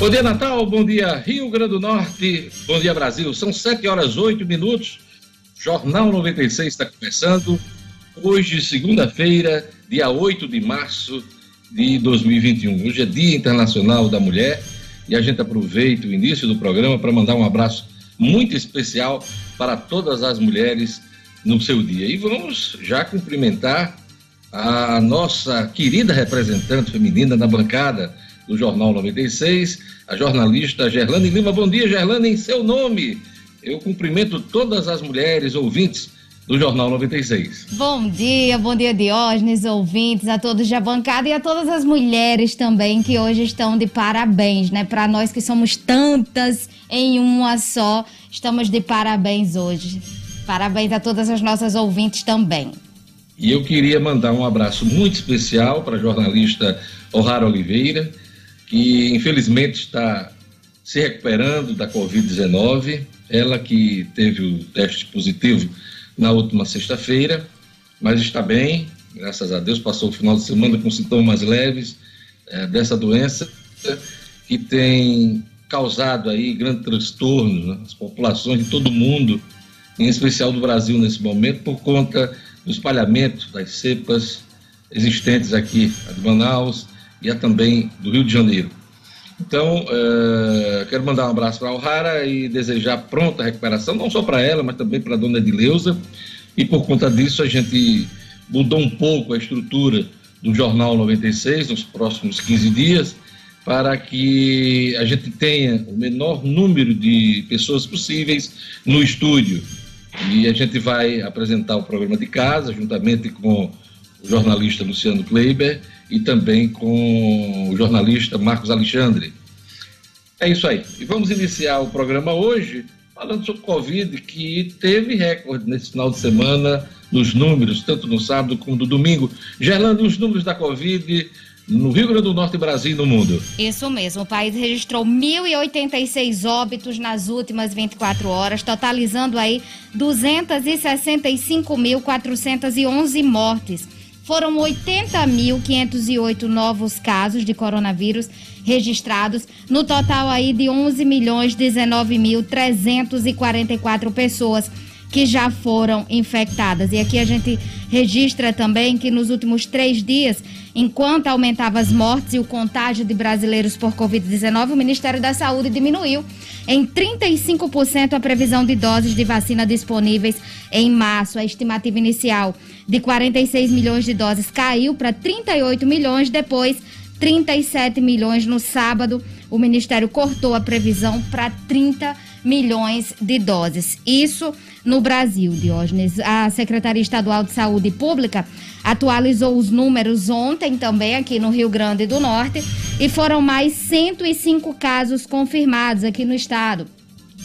Bom dia, Natal. Bom dia, Rio Grande do Norte. Bom dia, Brasil. São 7 horas 8 minutos. Jornal 96 está começando. Hoje, segunda-feira, dia 8 de março de 2021. Hoje é Dia Internacional da Mulher e a gente aproveita o início do programa para mandar um abraço muito especial para todas as mulheres no seu dia. E vamos já cumprimentar a nossa querida representante feminina na bancada do Jornal 96, a jornalista Gerlane Lima. Bom dia, Gerlane, em seu nome. Eu cumprimento todas as mulheres ouvintes do Jornal 96. Bom dia, bom dia, Diógenes, ouvintes, a todos da bancada e a todas as mulheres também que hoje estão de parabéns, né? Para nós que somos tantas em uma só, estamos de parabéns hoje. Parabéns a todas as nossas ouvintes também. E eu queria mandar um abraço muito especial para a jornalista O'Hara Oliveira, que infelizmente está se recuperando da Covid-19. Ela que teve o teste positivo na última sexta-feira, mas está bem, graças a Deus. Passou o final de semana com sintomas leves é, dessa doença que tem causado aí grande transtorno nas populações de todo o mundo, em especial do Brasil nesse momento, por conta do espalhamento das cepas existentes aqui, de Manaus, e a também do Rio de Janeiro. Então, uh, quero mandar um abraço para a Alhara e desejar pronta recuperação, não só para ela, mas também para a dona Edileuza. E por conta disso, a gente mudou um pouco a estrutura do Jornal 96 nos próximos 15 dias, para que a gente tenha o menor número de pessoas possíveis no estúdio. E a gente vai apresentar o programa de casa, juntamente com o jornalista Luciano Kleiber e também com o jornalista Marcos Alexandre. É isso aí. E vamos iniciar o programa hoje falando sobre Covid, que teve recorde nesse final de semana nos números, tanto no sábado como no domingo. Gerlando, os números da Covid no Rio Grande do Norte, Brasil e no mundo. Isso mesmo. O país registrou 1.086 óbitos nas últimas 24 horas, totalizando aí 265.411 mortes. Foram 80.508 novos casos de coronavírus registrados, no total aí de 11 milhões 19.344 pessoas que já foram infectadas. E aqui a gente registra também que nos últimos três dias, enquanto aumentava as mortes e o contágio de brasileiros por Covid-19, o Ministério da Saúde diminuiu em 35% a previsão de doses de vacina disponíveis em março. A estimativa inicial de 46 milhões de doses caiu para 38 milhões, depois 37 milhões no sábado. O Ministério cortou a previsão para 30 milhões de doses. Isso no Brasil, Diógenes. A Secretaria Estadual de Saúde Pública atualizou os números ontem também aqui no Rio Grande do Norte e foram mais 105 casos confirmados aqui no estado,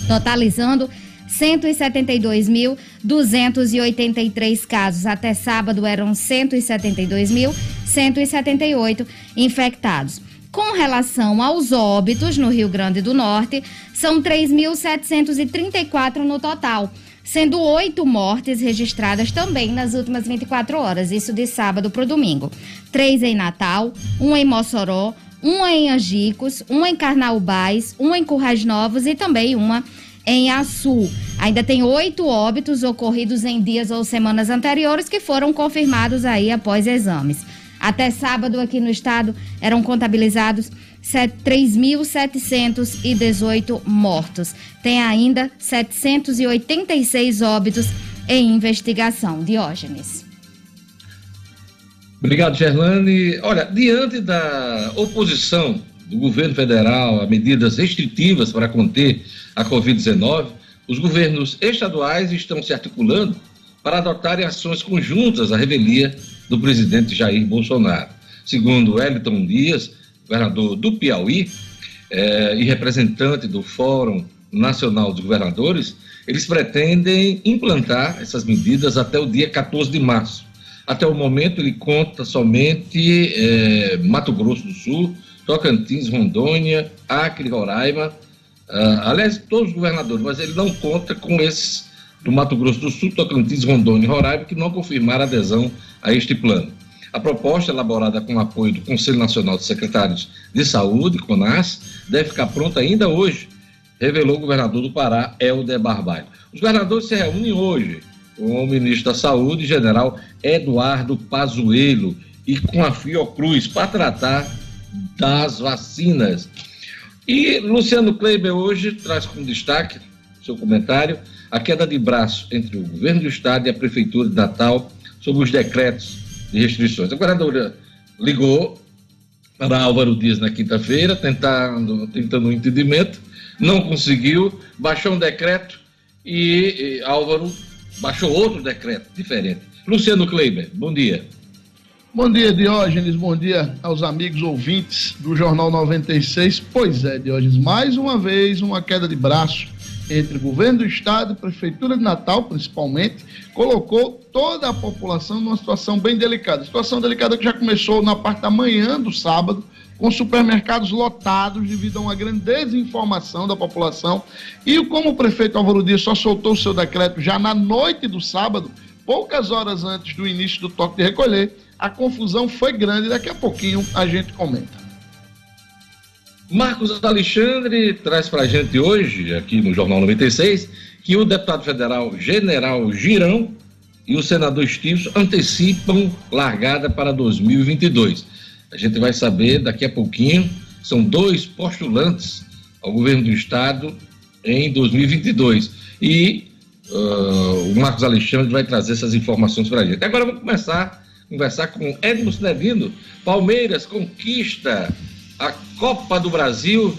totalizando 172.283 casos. Até sábado eram 172.178 infectados. Com relação aos óbitos no Rio Grande do Norte, são 3.734 no total, sendo oito mortes registradas também nas últimas 24 horas, isso de sábado para o domingo. Três em Natal, um em Mossoró, uma em Angicos, uma em Carnaubais, uma em Currais Novos e também uma em Açu. Ainda tem oito óbitos ocorridos em dias ou semanas anteriores que foram confirmados aí após exames. Até sábado, aqui no estado, eram contabilizados 3.718 mortos. Tem ainda 786 óbitos em investigação. Diógenes. Obrigado, Gerlane. Olha, diante da oposição do governo federal a medidas restritivas para conter a Covid-19, os governos estaduais estão se articulando para adotarem ações conjuntas à revelia do presidente Jair Bolsonaro. Segundo Wellington Dias, governador do Piauí eh, e representante do Fórum Nacional dos Governadores, eles pretendem implantar essas medidas até o dia 14 de março. Até o momento, ele conta somente eh, Mato Grosso do Sul, Tocantins, Rondônia, Acre, Roraima, uh, aliás, todos os governadores, mas ele não conta com esses do Mato Grosso do Sul, Tocantins, Rondônia e Roraima, que não confirmaram adesão a este plano. A proposta, elaborada com o apoio do Conselho Nacional de Secretários de Saúde, CONAS, deve ficar pronta ainda hoje, revelou o governador do Pará, Helder Barbalho. Os governadores se reúnem hoje com o ministro da Saúde, general Eduardo Pazuello, e com a Fiocruz, para tratar das vacinas. E Luciano Kleiber hoje traz como destaque seu comentário a queda de braço entre o governo do estado e a prefeitura de Natal sobre os decretos de restrições. A governadora ligou para Álvaro Dias na quinta-feira, tentando, tentando um entendimento, não conseguiu, baixou um decreto e, e Álvaro baixou outro decreto diferente. Luciano Kleiber, bom dia. Bom dia, Diógenes. Bom dia aos amigos ouvintes do Jornal 96. Pois é, Diógenes, mais uma vez uma queda de braço entre governo do estado e prefeitura de Natal, principalmente, colocou toda a população numa situação bem delicada. Situação delicada que já começou na parte da manhã do sábado, com supermercados lotados devido a uma grande desinformação da população. E como o prefeito Álvaro Dias só soltou o seu decreto já na noite do sábado, poucas horas antes do início do toque de recolher, a confusão foi grande. Daqui a pouquinho a gente comenta. Marcos Alexandre traz para a gente hoje, aqui no Jornal 96, que o deputado federal General Girão e o senador Stilson antecipam largada para 2022. A gente vai saber daqui a pouquinho. São dois postulantes ao governo do estado em 2022. E uh, o Marcos Alexandre vai trazer essas informações para a gente. Agora vamos começar a conversar com Edmo Cinedino. Palmeiras conquista a Copa do Brasil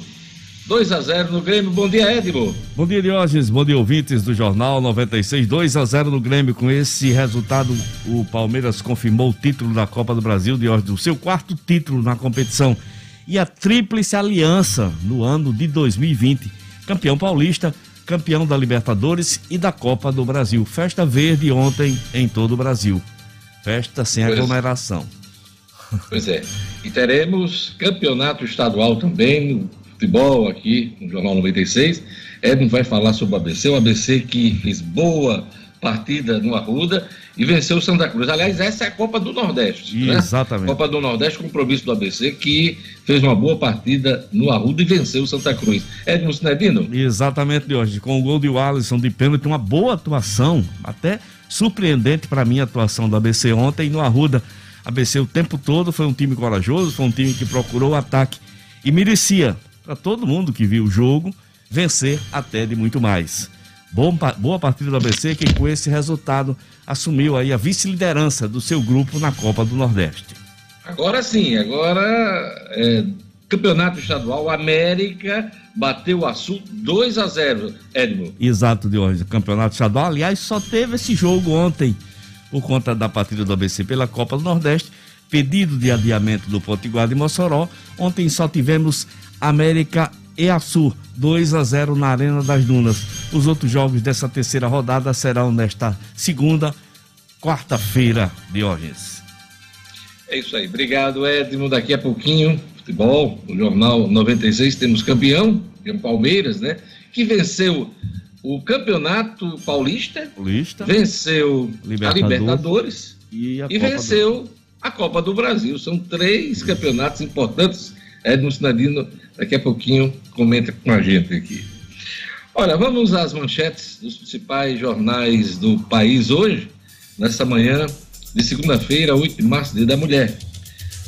2 a 0 no Grêmio. Bom dia, Edmo. Bom dia, Diógenes. Bom dia, ouvintes do Jornal 96. 2 a 0 no Grêmio. Com esse resultado, o Palmeiras confirmou o título da Copa do Brasil, Diógenes, o seu quarto título na competição. E a Tríplice Aliança no ano de 2020. Campeão paulista, campeão da Libertadores e da Copa do Brasil. Festa verde ontem em todo o Brasil. Festa sem aglomeração. Pois é. E teremos campeonato estadual também no futebol aqui no Jornal 96. Edmo vai falar sobre o ABC, o ABC que fez boa partida no Arruda e venceu o Santa Cruz. Aliás, essa é a Copa do Nordeste. Né? Exatamente. Copa do Nordeste, compromisso do ABC, que fez uma boa partida no Arruda e venceu o Santa Cruz. Edmo Sinedino? Exatamente, hoje. Com o gol de Alisson de pênalti, uma boa atuação, até surpreendente para mim a atuação do ABC ontem no Arruda. ABC o tempo todo foi um time corajoso, foi um time que procurou o ataque e merecia, para todo mundo que viu o jogo, vencer até de muito mais. Bom, boa partida do ABC que com esse resultado assumiu aí a vice-liderança do seu grupo na Copa do Nordeste. Agora sim, agora é, campeonato estadual, América bateu o Açul 2 a 0, Edmo. Exato, de hoje, campeonato estadual. Aliás, só teve esse jogo ontem por conta da partida do ABC pela Copa do Nordeste, pedido de adiamento do Potiguar de Mossoró. Ontem só tivemos América e Açu, 2 a 0 na Arena das Dunas. Os outros jogos dessa terceira rodada serão nesta segunda, quarta-feira, de hoje. É isso aí. Obrigado, Edmo. Daqui a pouquinho, futebol, no Jornal 96, temos campeão, campeão Palmeiras, né? Que venceu o Campeonato Paulista, Paulista venceu Libertadores, a Libertadores e, a e venceu do... a Copa do Brasil. São três campeonatos importantes. Edmo Sinadino, daqui a pouquinho, comenta com a gente aqui. Olha, vamos às manchetes dos principais jornais do país hoje, nessa manhã de segunda-feira, 8 de março, dia da mulher.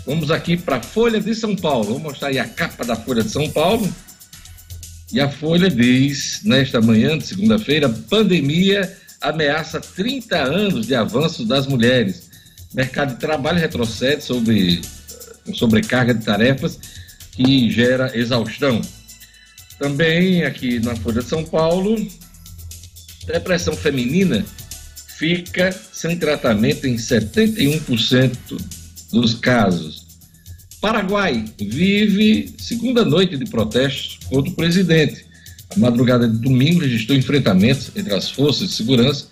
Vamos aqui para a Folha de São Paulo. Vou mostrar aí a capa da Folha de São Paulo. E a Folha diz, nesta manhã de segunda-feira, pandemia ameaça 30 anos de avanço das mulheres. Mercado de trabalho retrocede sobre sobrecarga de tarefas que gera exaustão. Também aqui na Folha de São Paulo, depressão feminina fica sem tratamento em 71% dos casos. Paraguai vive segunda noite de protestos contra o presidente. A madrugada de domingo registrou enfrentamentos entre as forças de segurança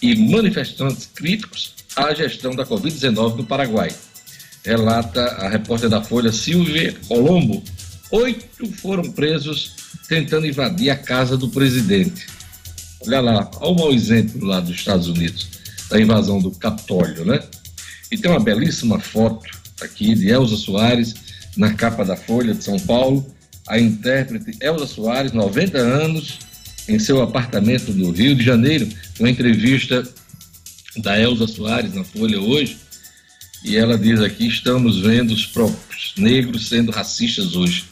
e manifestantes críticos à gestão da Covid-19 no Paraguai. Relata a repórter da Folha Silvia Colombo. Oito foram presos tentando invadir a casa do presidente. Olha lá, olha o mau exemplo lá dos Estados Unidos, da invasão do Capitólio, né? E tem uma belíssima foto aqui de Elza Soares na capa da Folha de São Paulo. A intérprete Elza Soares, 90 anos, em seu apartamento no Rio de Janeiro. Uma entrevista da Elza Soares na Folha hoje. E ela diz aqui: estamos vendo os próprios negros sendo racistas hoje.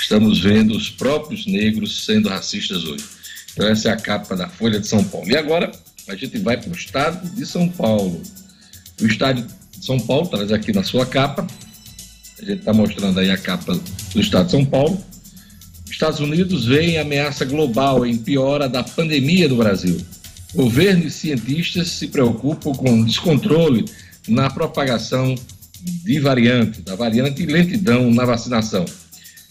Estamos vendo os próprios negros sendo racistas hoje. Então, essa é a capa da Folha de São Paulo. E agora a gente vai para o estado de São Paulo. O estado São Paulo traz aqui na sua capa. A gente está mostrando aí a capa do estado de São Paulo. Estados Unidos vê ameaça global em piora da pandemia do Brasil. Governo e cientistas se preocupam com descontrole na propagação de variante, da variante e lentidão na vacinação.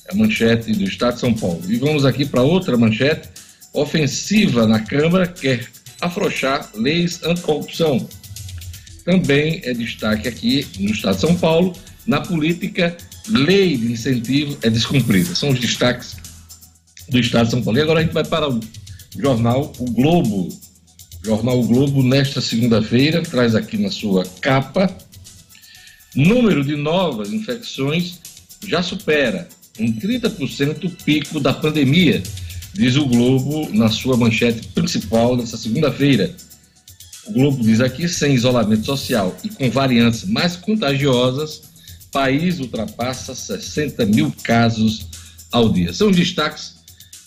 É a manchete do Estado de São Paulo. E vamos aqui para outra manchete. Ofensiva na Câmara quer afrouxar leis anticorrupção. Também é destaque aqui no Estado de São Paulo, na política, lei de incentivo é descumprida. São os destaques do Estado de São Paulo. E agora a gente vai para o jornal O Globo. O jornal O Globo, nesta segunda-feira, traz aqui na sua capa: número de novas infecções já supera em 30% o pico da pandemia diz o Globo na sua manchete principal nessa segunda-feira. O Globo diz aqui: sem isolamento social e com variantes mais contagiosas, país ultrapassa 60 mil casos ao dia. São os destaques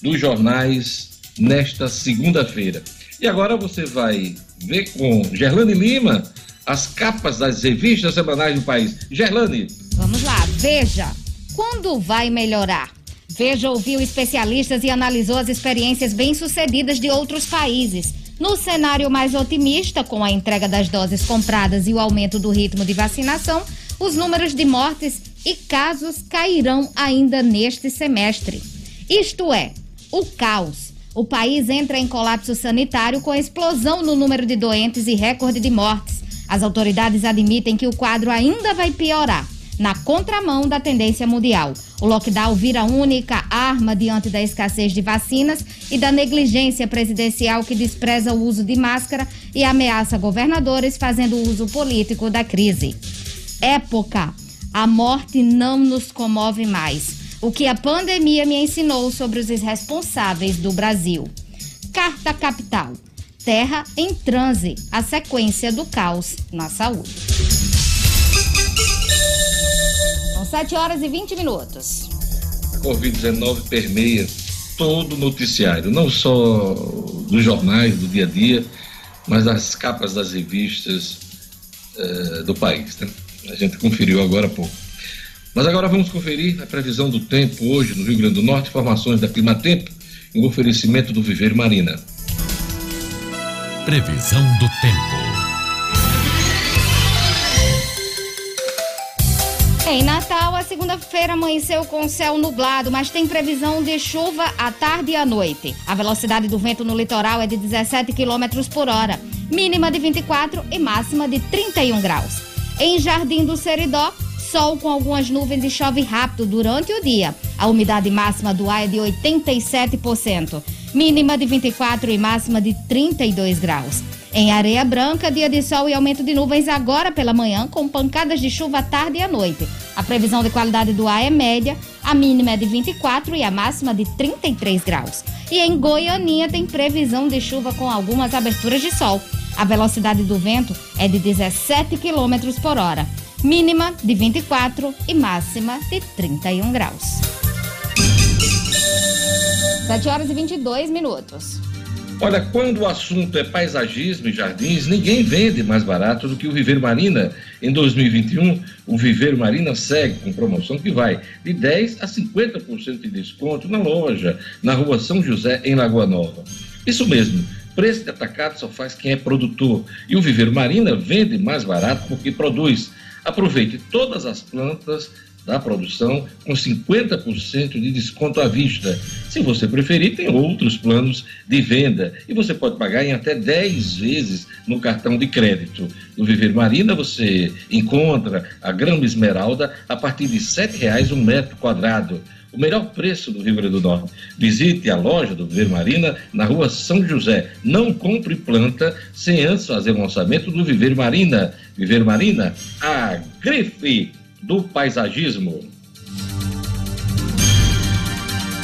dos jornais nesta segunda-feira. E agora você vai ver com Gerlane Lima as capas das revistas semanais do país. Gerlane. Vamos lá, veja. Quando vai melhorar? Veja ouviu especialistas e analisou as experiências bem-sucedidas de outros países. No cenário mais otimista, com a entrega das doses compradas e o aumento do ritmo de vacinação, os números de mortes e casos cairão ainda neste semestre. Isto é, o caos. O país entra em colapso sanitário com explosão no número de doentes e recorde de mortes. As autoridades admitem que o quadro ainda vai piorar na contramão da tendência mundial. O lockdown vira única arma diante da escassez de vacinas e da negligência presidencial que despreza o uso de máscara e ameaça governadores fazendo uso político da crise. Época. A morte não nos comove mais. O que a pandemia me ensinou sobre os irresponsáveis do Brasil. Carta Capital. Terra em transe, a sequência do caos na saúde. 7 horas e 20 minutos. Covid-19 permeia todo o noticiário, não só dos jornais, do dia a dia, mas das capas das revistas uh, do país. Né? A gente conferiu agora há pouco. Mas agora vamos conferir a previsão do tempo hoje no Rio Grande do Norte, informações da Climatempo e o oferecimento do Viveiro Marina. Previsão do tempo. Em Natal, a segunda-feira amanheceu com céu nublado, mas tem previsão de chuva à tarde e à noite. A velocidade do vento no litoral é de 17 km por hora, mínima de 24 e máxima de 31 graus. Em Jardim do Seridó, sol com algumas nuvens e chove rápido durante o dia. A umidade máxima do ar é de 87%, mínima de 24 e máxima de 32 graus. Em Areia Branca, dia de sol e aumento de nuvens agora pela manhã, com pancadas de chuva à tarde e à noite. A previsão de qualidade do ar é média, a mínima é de 24 e a máxima de 33 graus. E em Goianinha tem previsão de chuva com algumas aberturas de sol. A velocidade do vento é de 17 km por hora, mínima de 24 e máxima de 31 graus. 7 horas e 22 minutos. Olha, quando o assunto é paisagismo e jardins, ninguém vende mais barato do que o Viveiro Marina. Em 2021, o Viveiro Marina segue com promoção que vai de 10% a 50% de desconto na loja, na rua São José, em Lagoa Nova. Isso mesmo, preço de atacado só faz quem é produtor. E o Viveiro Marina vende mais barato porque produz. Aproveite todas as plantas da produção com 50% de desconto à vista. Se você preferir, tem outros planos de venda e você pode pagar em até 10 vezes no cartão de crédito. No Viver Marina você encontra a grama esmeralda a partir de R$ 7,00 um metro quadrado o melhor preço do Rio Grande do Norte. Visite a loja do Viver Marina na rua São José. Não compre planta sem antes fazer um orçamento do Viver Marina. Viver Marina, a grife do paisagismo.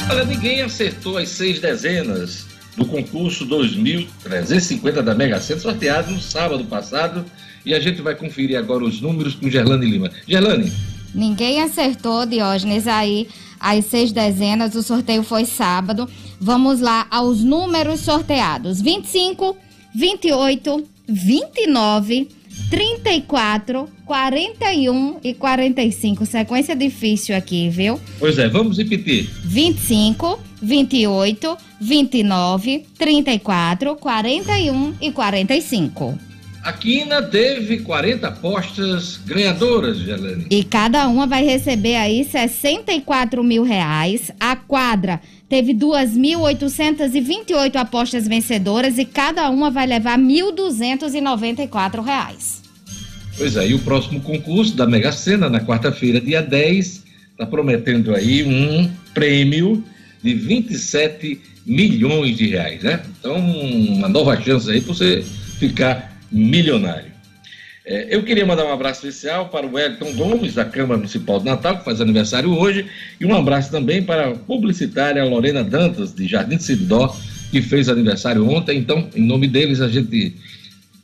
Olha, ninguém acertou as seis dezenas do concurso 2350 da Mega Sena, sorteado no sábado passado. E a gente vai conferir agora os números com Gerlane Lima. Gerlane. Ninguém acertou, Diógenes, aí as seis dezenas. O sorteio foi sábado. Vamos lá aos números sorteados: 25, 28, 29, 34, 41 e 45. Sequência difícil aqui, viu? Pois é, vamos repetir: 25, 28, 29, 34, 41 e 45. A Quina teve 40 apostas ganhadoras, Gelane. E cada uma vai receber aí 64 mil reais. A quadra teve 2.828 apostas vencedoras e cada uma vai levar 1.294 reais. Pois é, e o próximo concurso da Mega Sena, na quarta-feira, dia 10, está prometendo aí um prêmio de 27 milhões de reais, né? Então, uma nova chance aí para você ficar milionário. É, eu queria mandar um abraço especial para o Wellington Gomes, da Câmara Municipal de Natal, que faz aniversário hoje, e um abraço também para a publicitária Lorena Dantas, de Jardim de Sidó, que fez aniversário ontem. Então, em nome deles, a gente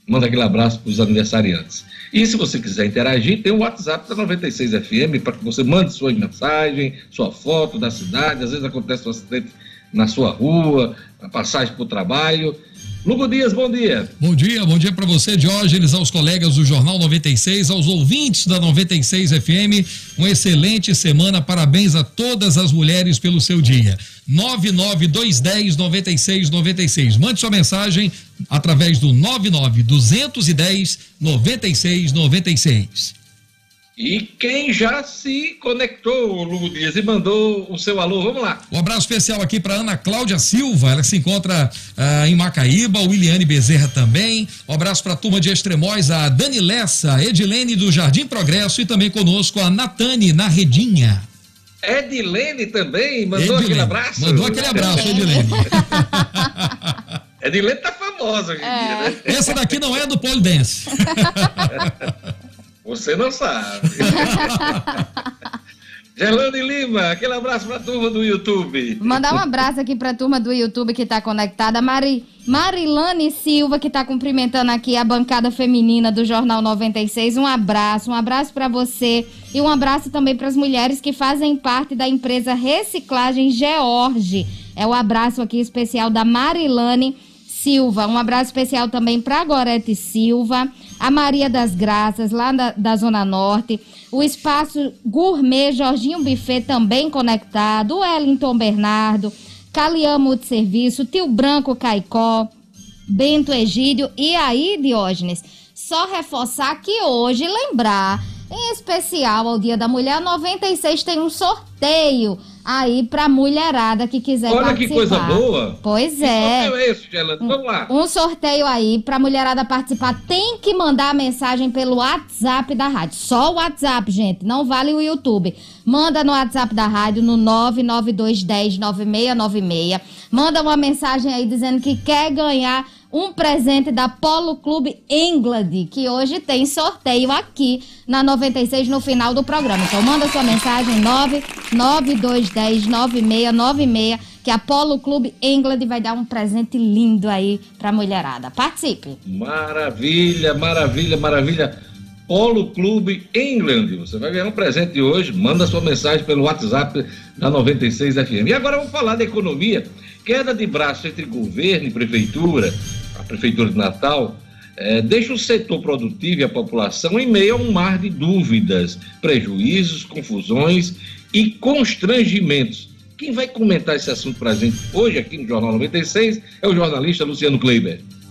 manda aquele abraço para os aniversariantes. E se você quiser interagir, tem o WhatsApp da 96FM para que você mande sua mensagem, sua foto da cidade. Às vezes acontece um acidente na sua rua, a passagem para o trabalho. Lugo Dias, bom dia. Bom dia, bom dia para você, Diógenes, aos colegas do Jornal 96, aos ouvintes da 96 FM. Uma excelente semana, parabéns a todas as mulheres pelo seu dia. 99210 9696. Mande sua mensagem através do 99 210 9696. E quem já se conectou, Lugo Dias, e mandou o seu alô, vamos lá. Um abraço especial aqui para Ana Cláudia Silva, ela se encontra uh, em Macaíba, o Williane Bezerra também. Um abraço para a turma de Extremóis, a Dani Lessa, Edilene do Jardim Progresso e também conosco a Natane na Redinha. Edilene também mandou Edilene. aquele abraço. Mandou aquele abraço, Edilene. Edilene tá famosa hoje em é. dia, né? Essa daqui não é do pole dance. Você não sabe. Gelane Lima, aquele abraço para a turma do YouTube. Mandar um abraço aqui para a turma do YouTube que está conectada. Mari, Marilane Silva, que está cumprimentando aqui a bancada feminina do Jornal 96. Um abraço, um abraço para você. E um abraço também para as mulheres que fazem parte da empresa Reciclagem George. É o abraço aqui especial da Marilane Silva. Um abraço especial também para Gorete Silva a Maria das Graças, lá da, da Zona Norte, o Espaço Gourmet Jorginho Buffet também conectado, o Wellington Bernardo, Caliamo de Serviço, Tio Branco Caicó, Bento Egídio e aí, Diógenes, só reforçar que hoje, lembrar, em especial ao Dia da Mulher, 96 tem um sorteio aí pra mulherada que quiser Olha participar. que coisa boa. Pois que é. sorteio é esse, Gelando? Vamos lá. Um sorteio aí pra mulherada participar. Tem que mandar a mensagem pelo WhatsApp da rádio. Só o WhatsApp, gente. Não vale o YouTube. Manda no WhatsApp da rádio no 992109696. Manda uma mensagem aí dizendo que quer ganhar um presente da Polo Clube England, que hoje tem sorteio aqui na 96 no final do programa. Então manda sua mensagem 992109696 que a Polo Clube England vai dar um presente lindo aí pra mulherada. Participe. Maravilha, maravilha, maravilha. Polo Clube England. Você vai ganhar um presente hoje. Manda sua mensagem pelo WhatsApp da 96 FM. E agora vamos falar da economia. Queda de braço entre governo e prefeitura a Prefeitura de Natal, é, deixa o setor produtivo e a população em meio a um mar de dúvidas, prejuízos, confusões e constrangimentos. Quem vai comentar esse assunto para a gente hoje aqui no Jornal 96 é o jornalista Luciano Kleiber.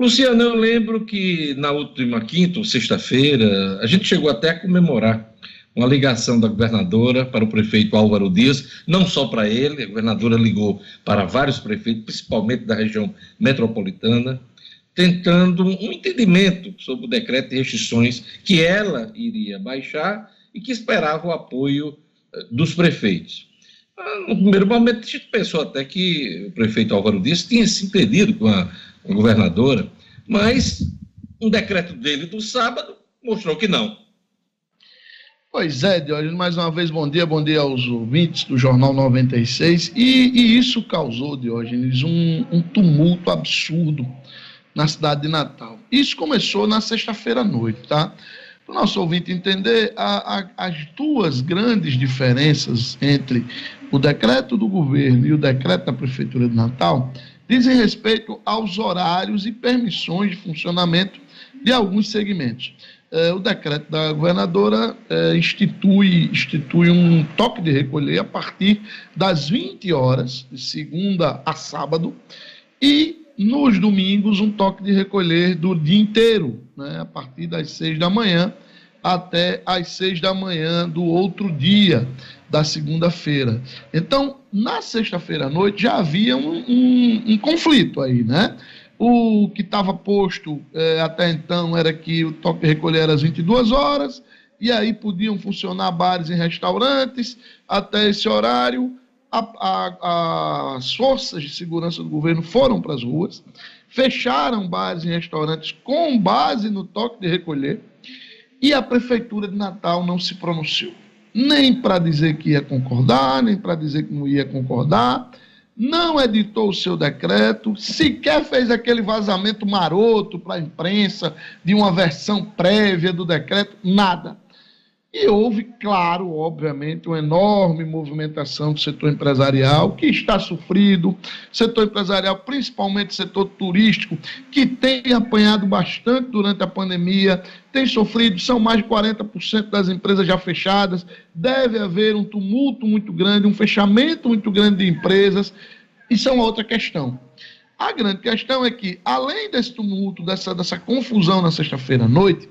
Luciano, eu lembro que na última quinta ou sexta-feira, a gente chegou até a comemorar uma ligação da governadora para o prefeito Álvaro Dias, não só para ele, a governadora ligou para vários prefeitos, principalmente da região metropolitana, tentando um entendimento sobre o decreto de restrições que ela iria baixar e que esperava o apoio eh, dos prefeitos. Ah, no primeiro momento, a gente pensou até que o prefeito Álvaro Dias tinha se entendido com a governadora, mas um decreto dele do sábado mostrou que não. Pois é, Diógenes, mais uma vez, bom dia, bom dia aos ouvintes do Jornal 96. E, e isso causou, Diógenes, um, um tumulto absurdo na cidade de Natal. Isso começou na sexta-feira à noite, tá? Para o nosso ouvinte entender, a, a, as duas grandes diferenças entre o decreto do governo e o decreto da Prefeitura de Natal dizem respeito aos horários e permissões de funcionamento de alguns segmentos. É, o decreto da governadora é, institui, institui um toque de recolher a partir das 20 horas, de segunda a sábado, e nos domingos um toque de recolher do dia inteiro, né, a partir das 6 da manhã até às 6 da manhã do outro dia da segunda-feira. Então, na sexta-feira à noite já havia um, um, um conflito aí, né? O que estava posto é, até então era que o toque de recolher era às 22 horas, e aí podiam funcionar bares e restaurantes até esse horário. A, a, as forças de segurança do governo foram para as ruas, fecharam bares e restaurantes com base no toque de recolher, e a prefeitura de Natal não se pronunciou nem para dizer que ia concordar, nem para dizer que não ia concordar, não editou o seu decreto, sequer fez aquele vazamento maroto para a imprensa de uma versão prévia do decreto, nada. E houve, claro, obviamente, uma enorme movimentação do setor empresarial, que está sofrido, setor empresarial, principalmente setor turístico, que tem apanhado bastante durante a pandemia, tem sofrido, são mais de 40% das empresas já fechadas, deve haver um tumulto muito grande, um fechamento muito grande de empresas, isso é uma outra questão. A grande questão é que, além desse tumulto, dessa, dessa confusão na sexta-feira à noite,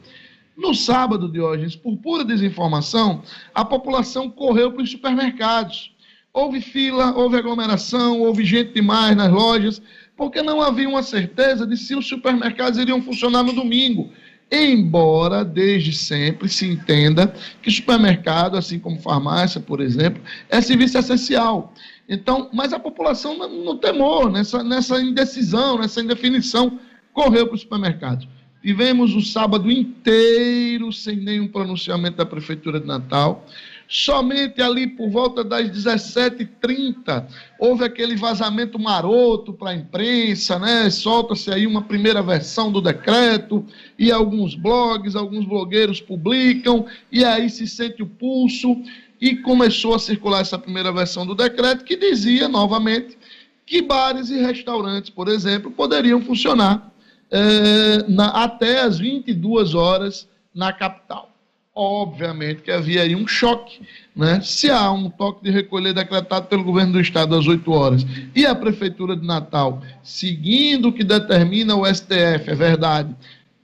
no sábado, Diógenes, por pura desinformação, a população correu para os supermercados. Houve fila, houve aglomeração, houve gente demais nas lojas, porque não havia uma certeza de se os supermercados iriam funcionar no domingo. Embora desde sempre se entenda que supermercado, assim como farmácia, por exemplo, é serviço essencial. Então, mas a população no temor, nessa, nessa indecisão, nessa indefinição, correu para os supermercados. Tivemos o sábado inteiro sem nenhum pronunciamento da Prefeitura de Natal. Somente ali por volta das 17h30 houve aquele vazamento maroto para a imprensa, né? Solta-se aí uma primeira versão do decreto e alguns blogs, alguns blogueiros publicam e aí se sente o pulso e começou a circular essa primeira versão do decreto que dizia novamente que bares e restaurantes, por exemplo, poderiam funcionar é, na, até as 22 horas na capital. Obviamente que havia aí um choque, né? Se há um toque de recolher decretado pelo governo do estado às 8 horas e a prefeitura de Natal, seguindo o que determina o STF, é verdade,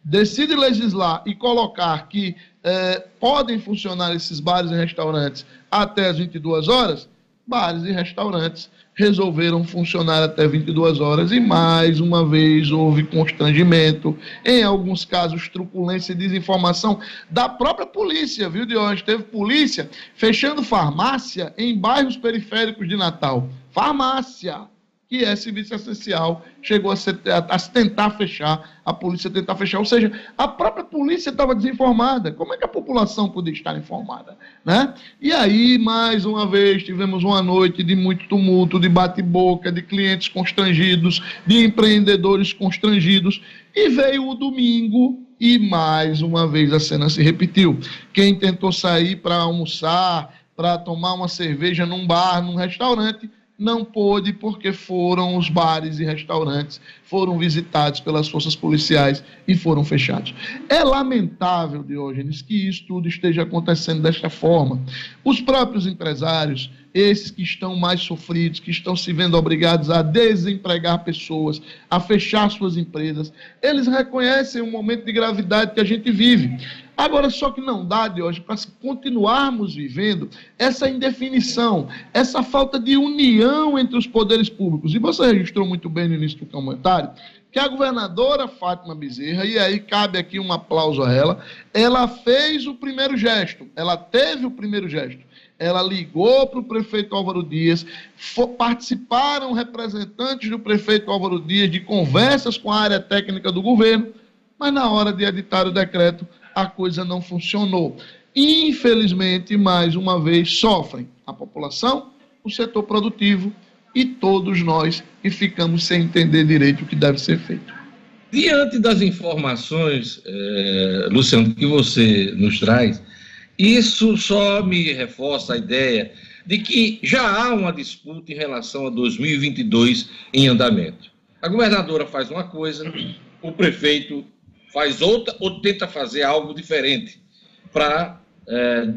decide legislar e colocar que é, podem funcionar esses bares e restaurantes até as 22 horas, bares e restaurantes resolveram funcionar até 22 horas e mais uma vez houve constrangimento, em alguns casos truculência e desinformação da própria polícia, viu, de hoje teve polícia fechando farmácia em bairros periféricos de Natal. Farmácia que é serviço essencial, chegou a, ser, a, a, tentar fechar, a polícia tentar fechar, ou seja, a própria polícia estava desinformada. Como é que a população podia estar informada? Né? E aí, mais uma vez, tivemos uma noite de muito tumulto, de bate-boca, de clientes constrangidos, de empreendedores constrangidos, e veio o domingo, E mais uma vez a cena se repetiu. Quem tentou sair para almoçar, para tomar uma cerveja num bar, num restaurante, não pôde porque foram os bares e restaurantes foram visitados pelas forças policiais e foram fechados. É lamentável, Diógenes, que isso tudo esteja acontecendo desta forma. Os próprios empresários, esses que estão mais sofridos, que estão se vendo obrigados a desempregar pessoas, a fechar suas empresas, eles reconhecem o momento de gravidade que a gente vive. Agora, só que não dá, de hoje, para continuarmos vivendo essa indefinição, essa falta de união entre os poderes públicos. E você registrou muito bem no início do comentário que a governadora Fátima Bezerra, e aí cabe aqui um aplauso a ela, ela fez o primeiro gesto, ela teve o primeiro gesto. Ela ligou para o prefeito Álvaro Dias, participaram representantes do prefeito Álvaro Dias de conversas com a área técnica do governo, mas na hora de editar o decreto, a coisa não funcionou. Infelizmente, mais uma vez, sofrem a população, o setor produtivo e todos nós que ficamos sem entender direito o que deve ser feito. Diante das informações, eh, Luciano, que você nos traz, isso só me reforça a ideia de que já há uma disputa em relação a 2022 em andamento. A governadora faz uma coisa, o prefeito faz outra ou tenta fazer algo diferente para é,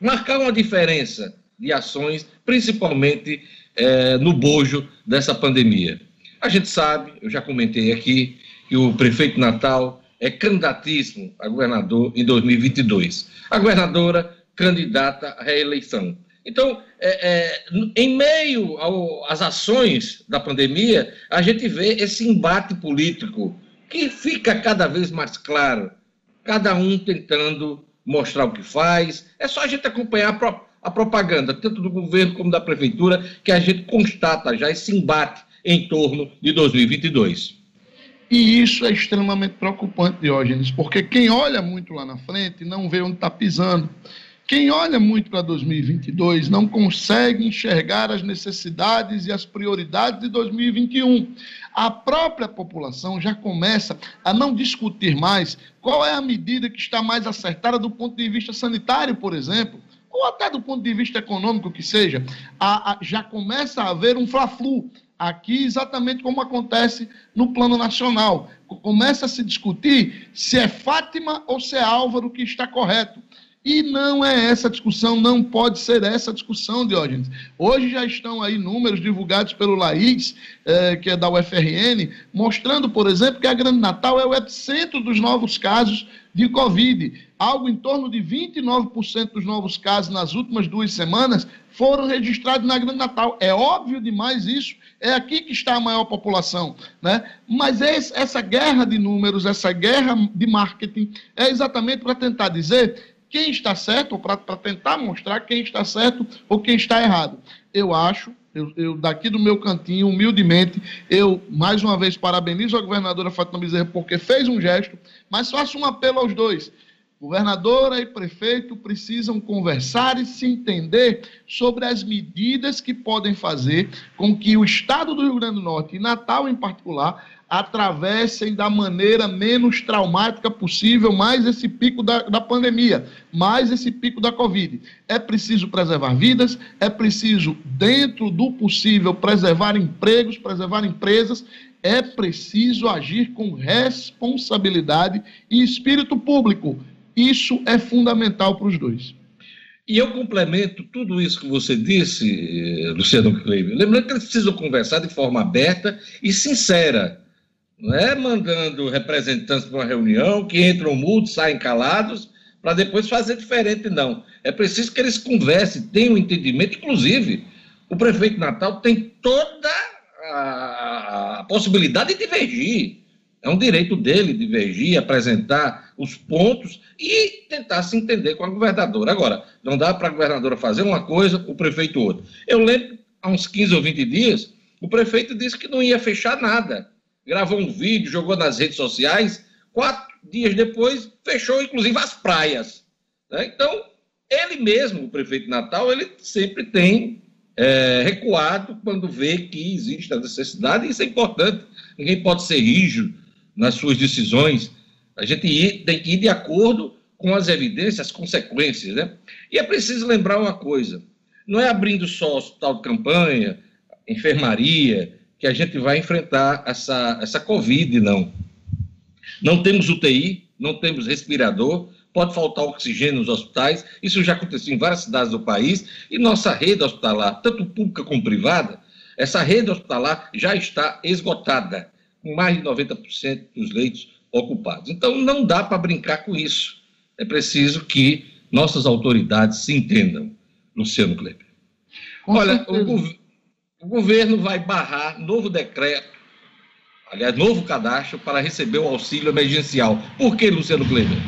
marcar uma diferença de ações, principalmente é, no bojo dessa pandemia. A gente sabe, eu já comentei aqui, que o prefeito Natal é candidatíssimo a governador em 2022. A governadora, candidata à reeleição. Então, é, é, em meio às ações da pandemia, a gente vê esse embate político que fica cada vez mais claro, cada um tentando mostrar o que faz. É só a gente acompanhar a, pro, a propaganda, tanto do governo como da prefeitura, que a gente constata já esse embate em torno de 2022. E isso é extremamente preocupante, Diógenes, porque quem olha muito lá na frente não vê onde está pisando. Quem olha muito para 2022 não consegue enxergar as necessidades e as prioridades de 2021. A própria população já começa a não discutir mais qual é a medida que está mais acertada do ponto de vista sanitário, por exemplo, ou até do ponto de vista econômico que seja. A, a, já começa a haver um fla-flu aqui, exatamente como acontece no plano nacional. Começa a se discutir se é Fátima ou se é Álvaro que está correto. E não é essa discussão, não pode ser essa discussão, Diógenes. Hoje já estão aí números divulgados pelo Laís, eh, que é da UFRN, mostrando, por exemplo, que a Grande Natal é o epicentro dos novos casos de Covid. Algo em torno de 29% dos novos casos nas últimas duas semanas foram registrados na Grande Natal. É óbvio demais isso, é aqui que está a maior população. Né? Mas essa guerra de números, essa guerra de marketing, é exatamente para tentar dizer quem está certo, para tentar mostrar quem está certo ou quem está errado. Eu acho, eu, eu, daqui do meu cantinho, humildemente, eu mais uma vez parabenizo a governadora Fátima Bezerra porque fez um gesto, mas faço um apelo aos dois. Governadora e prefeito precisam conversar e se entender sobre as medidas que podem fazer com que o estado do Rio Grande do Norte, e Natal em particular, atravessem da maneira menos traumática possível mais esse pico da, da pandemia, mais esse pico da Covid. É preciso preservar vidas, é preciso, dentro do possível, preservar empregos, preservar empresas, é preciso agir com responsabilidade e espírito público. Isso é fundamental para os dois. E eu complemento tudo isso que você disse, eh, Luciano Kleber. Lembrando que eles precisam conversar de forma aberta e sincera não é mandando representantes para uma reunião que entram mudos, saem calados, para depois fazer diferente, não. É preciso que eles conversem, tenham um entendimento. Inclusive, o prefeito Natal tem toda a, a possibilidade de divergir. É um direito dele divergir, apresentar os pontos e tentar se entender com a governadora. Agora, não dá para a governadora fazer uma coisa, o prefeito outra. Eu lembro, há uns 15 ou 20 dias, o prefeito disse que não ia fechar nada gravou um vídeo, jogou nas redes sociais. Quatro dias depois, fechou inclusive as praias. Né? Então, ele mesmo, o prefeito Natal, ele sempre tem é, recuado quando vê que existe a necessidade, e isso é importante. Ninguém pode ser rígido nas suas decisões A gente tem que ir de acordo com as evidências, as consequências, né? E é preciso lembrar uma coisa: não é abrindo só hospital de campanha, enfermaria, que a gente vai enfrentar essa, essa Covid, não. Não temos UTI, não temos respirador, pode faltar oxigênio nos hospitais, isso já aconteceu em várias cidades do país, e nossa rede hospitalar, tanto pública como privada, essa rede hospitalar já está esgotada, com mais de 90% dos leitos ocupados. Então, não dá para brincar com isso. É preciso que nossas autoridades se entendam, Luciano Kleber. Olha, o, o governo vai barrar novo decreto, aliás, novo cadastro para receber o auxílio emergencial. Por que, Luciano Kleber?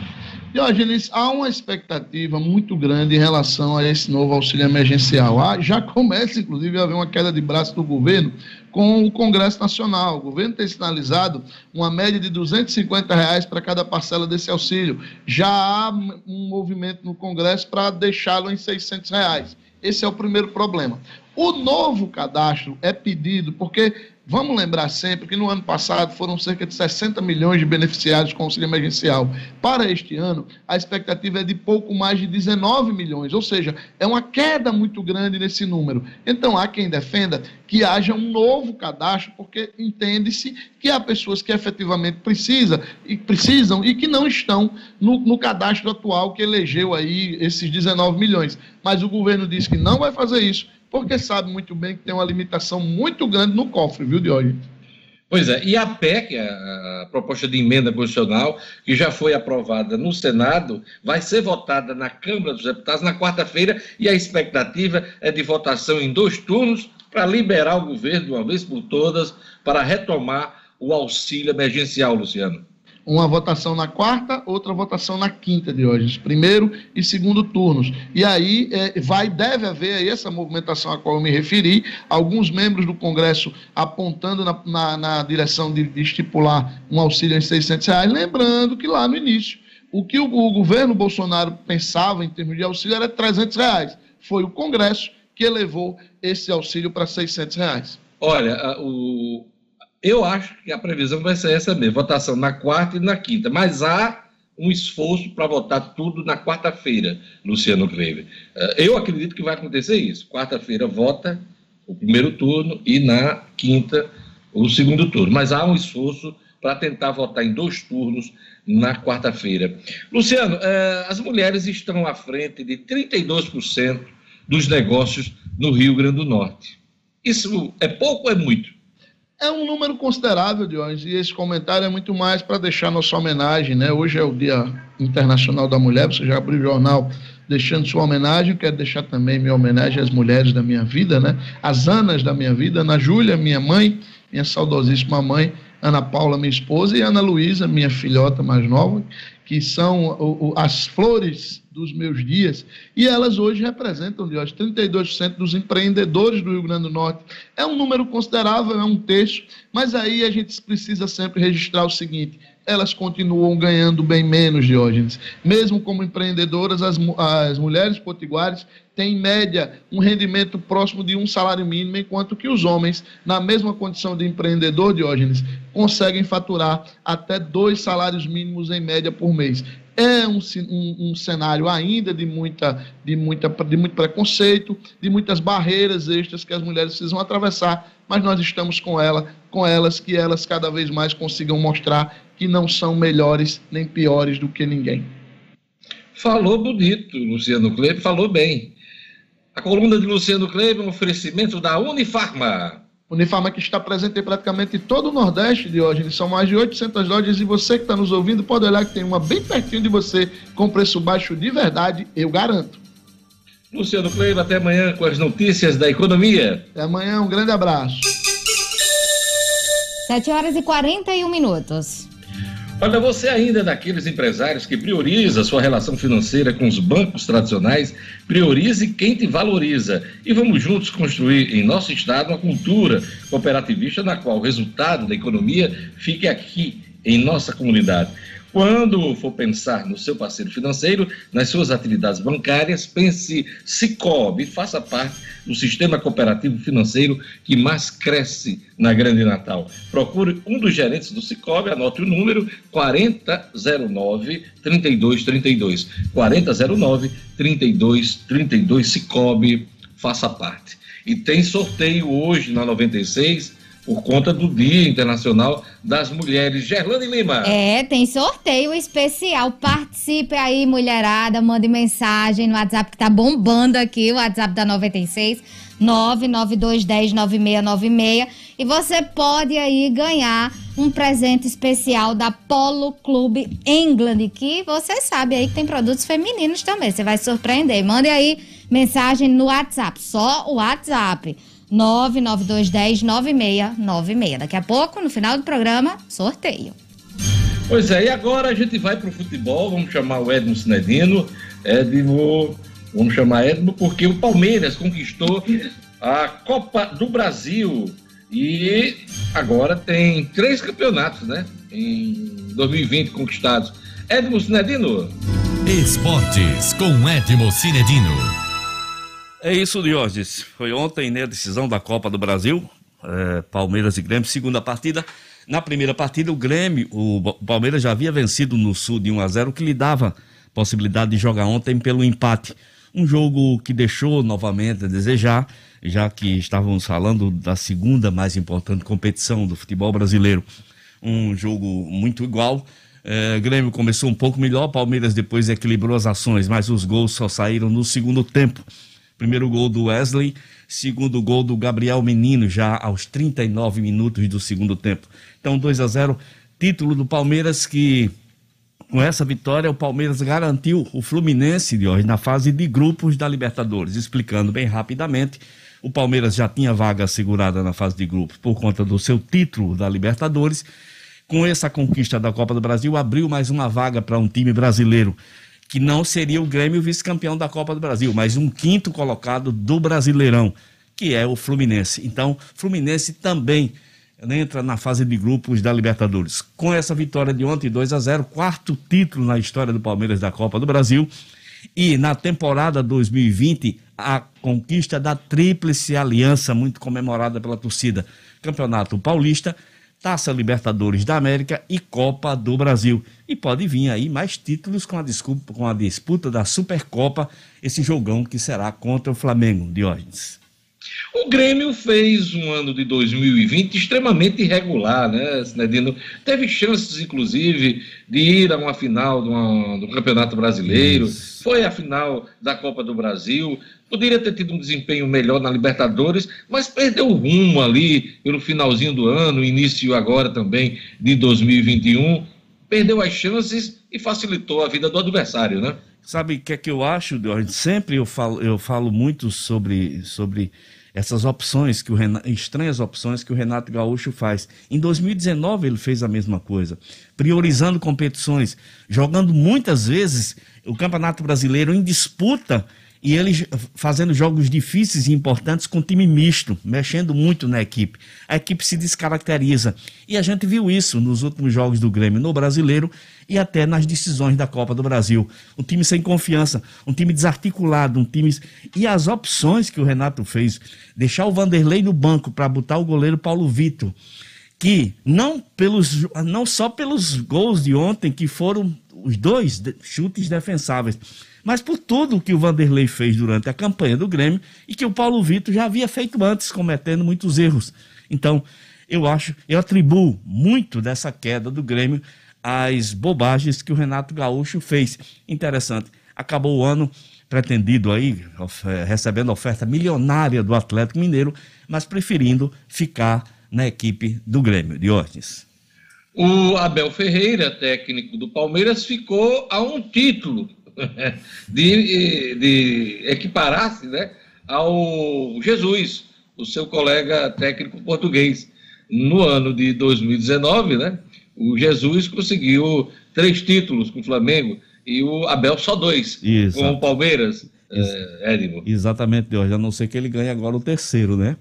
Diógenes, há uma expectativa muito grande em relação a esse novo auxílio emergencial. Ah, já começa, inclusive, a haver uma queda de braço do governo com o Congresso Nacional. O governo tem sinalizado uma média de 250 reais para cada parcela desse auxílio. Já há um movimento no Congresso para deixá-lo em 600 reais. Esse é o primeiro problema. O novo cadastro é pedido porque Vamos lembrar sempre que no ano passado foram cerca de 60 milhões de beneficiários com auxílio emergencial. Para este ano, a expectativa é de pouco mais de 19 milhões, ou seja, é uma queda muito grande nesse número. Então, há quem defenda que haja um novo cadastro, porque entende-se que há pessoas que efetivamente precisa, e precisam e que não estão no, no cadastro atual que elegeu aí esses 19 milhões. Mas o governo diz que não vai fazer isso porque sabe muito bem que tem uma limitação muito grande no cofre, viu, Diógenes? Pois é, e a PEC, a, proposta de emenda constitucional, que já foi aprovada no Senado, vai ser votada na Câmara dos Deputados na quarta-feira e a expectativa é de votação em dois turnos para liberar o governo de uma vez por todas para retomar o auxílio emergencial, Luciano uma votação na quarta, outra votação na quinta de hoje, primeiro e segundo turnos. E aí é, vai, deve haver aí essa movimentação a qual eu me referi, alguns membros do Congresso apontando na, na, na direção de, de, estipular um auxílio em 600 reais, lembrando que lá no início, o que o, governo Bolsonaro pensava em termos de auxílio era 300 reais. Foi o Congresso que elevou esse auxílio para 600 reais. Olha, o, eu acho que a previsão vai ser essa mesmo, votação na quarta e na quinta, mas há um esforço para votar tudo na quarta-feira, Luciano Kleber. Eh, eu acredito que vai acontecer isso. Quarta-feira vota o primeiro turno e na quinta o segundo turno. Mas há um esforço para tentar votar em dois turnos na quarta-feira. Luciano, eh, as mulheres estão à frente de 32% dos negócios no Rio Grande do Norte. Isso é pouco ou é muito? É um número considerável, Dionis, e esse comentário é muito mais para deixar nossa homenagem, né? Hoje é o Dia Internacional da Mulher, você já abriu o jornal deixando sua homenagem, quero deixar também minha homenagem às mulheres da minha vida, né? As Anas da minha vida, Ana Júlia, minha mãe, minha saudosíssima mãe, Ana Paula, minha esposa, e Ana Luísa, minha filhota mais nova, que são as flores dos meus dias, e elas hoje representam, de hoje, 32% dos empreendedores do Rio Grande do Norte. É um número considerável, é um terço, mas aí a gente precisa sempre registrar o seguinte: elas continuam ganhando bem menos, Diógenes. Mesmo como empreendedoras, as, as mulheres potiguares têm, em média, um rendimento próximo de um salário mínimo, enquanto que os homens, na mesma condição de empreendedor, Diógenes, conseguem faturar até dois salários mínimos em média por mês. É um, um, um, cenário ainda de, muita, de, muita, de muito preconceito, de muitas barreiras extras que as mulheres precisam atravessar, mas nós estamos com ela, com elas, que elas cada vez mais consigam mostrar que não são melhores nem piores do que ninguém. Falou bonito, Luciano Kleber, falou bem. A coluna de Luciano Kleber é um oferecimento da Unifarma. Unifarma que está presente em praticamente todo o Nordeste de hoje. São mais de 800 lojas e você que está nos ouvindo pode olhar que tem uma bem pertinho de você com preço baixo de verdade, eu garanto. Luciano Kleber, até amanhã com as notícias da economia. Até amanhã, um grande abraço. 7 horas e 41 minutos. Olha, você ainda é daqueles empresários que prioriza sua relação financeira com os bancos tradicionais, priorize quem te valoriza. E vamos juntos construir em nosso estado uma cultura cooperativista na qual o resultado da economia fique aqui em nossa comunidade. Quando for pensar no seu parceiro financeiro, nas suas atividades bancárias, pense Cicobi, faça parte do sistema cooperativo financeiro que mais cresce na Grande Natal. Procure um dos gerentes do Cicobi, anote o número 4009 3232. 4009 3232 Cicobi, faça parte. E tem sorteio hoje na 96 por conta do Dia Internacional das Mulheres. Gerlane Lima. É, tem sorteio especial. Participe aí, mulherada. Mande mensagem no WhatsApp que tá bombando aqui, o WhatsApp da 96 992109696 e você pode aí ganhar um presente especial da Polo Clube England, que você sabe aí que tem produtos femininos também. Você vai surpreender. Mande aí mensagem no WhatsApp, só o WhatsApp. 992109696. Daqui a pouco, no final do programa, sorteio. Pois é, e agora a gente vai para o futebol, vamos chamar o Edmo Sinedino. Edmo, vamos chamar Edmo porque o Palmeiras conquistou a Copa do Brasil e agora tem três campeonatos, né? Em 2020 conquistados. Edmo Sinedino. Esportes com Edmo Sinedino. É isso, Diógenes. Foi ontem, né, a decisão da Copa do Brasil, é, Palmeiras e Grêmio, segunda partida. Na primeira partida, o Grêmio, o Palmeiras já havia vencido no Sul de 1 a 0 que lhe dava possibilidade de jogar ontem pelo empate. Um jogo que deixou novamente a desejar, já que estávamos falando da segunda mais importante competição do futebol brasileiro. Um jogo muito igual. É, Grêmio começou um pouco melhor, Palmeiras depois equilibrou as ações, mas os gols só saíram no segundo tempo. Primeiro gol do Wesley, segundo gol do Gabriel Menino, já aos 39 minutos do segundo tempo. Então, 2 a 0 título do Palmeiras que com essa vitória, o Palmeiras garantiu o Fluminense de hoje na fase de grupos da Libertadores. Explicando bem rapidamente, o Palmeiras já tinha vaga assegurada na fase de grupos por conta do seu título da Libertadores. Com essa conquista da Copa do Brasil, abriu mais uma vaga para um time brasileiro que não seria o Grêmio vice-campeão da Copa do Brasil, mas um quinto colocado do Brasileirão, que é o Fluminense. Então, Fluminense também entra na fase de grupos da Libertadores. Com essa vitória de ontem, 2 a 0, quarto título na história do Palmeiras da Copa do Brasil. E na temporada 2020, a conquista da Tríplice Aliança, muito comemorada pela torcida. Campeonato Paulista, Taça Libertadores da América e Copa do Brasil. E pode vir aí mais títulos com a, desculpa, com a disputa da Supercopa, esse jogão que será contra o Flamengo, Diógenes. O Grêmio fez um ano de 2020 extremamente irregular, né, Sinedino? Teve chances, inclusive, de ir a uma final do, uma, do Campeonato Brasileiro, Isso. foi a final da Copa do Brasil, poderia ter tido um desempenho melhor na Libertadores, mas perdeu o rumo ali pelo finalzinho do ano, início agora também de 2021, perdeu as chances e facilitou a vida do adversário, né? Sabe o que é que eu acho, Jorge? Sempre eu falo, eu falo muito sobre, sobre essas opções que o Renato, estranhas opções que o Renato Gaúcho faz. Em 2019 ele fez a mesma coisa, priorizando competições, jogando muitas vezes o Campeonato Brasileiro em disputa e ele fazendo jogos difíceis e importantes com time misto, mexendo muito na equipe. A equipe se descaracteriza. E a gente viu isso nos últimos jogos do Grêmio no Brasileiro e até nas decisões da Copa do Brasil. Um time sem confiança, um time desarticulado, um time. E as opções que o Renato fez, deixar o Vanderlei no banco para botar o goleiro Paulo Vitor que não pelos não só pelos gols de ontem que foram os dois chutes defensáveis, mas por tudo que o Vanderlei fez durante a campanha do Grêmio e que o Paulo Vitor já havia feito antes, cometendo muitos erros. Então, eu acho, eu atribuo muito dessa queda do Grêmio às bobagens que o Renato Gaúcho fez. Interessante. Acabou o ano pretendido aí, recebendo oferta milionária do Atlético Mineiro, mas preferindo ficar na equipe do Grêmio, de Ortiz. O Abel Ferreira, técnico do Palmeiras, ficou a um título de, de equiparar-se né, ao Jesus, o seu colega técnico português. No ano de 2019, né, o Jesus conseguiu três títulos com o Flamengo e o Abel só dois Isso. com o Palmeiras, Ex é, Edmo. Exatamente, Deus. A não ser que ele ganhe agora o terceiro, né?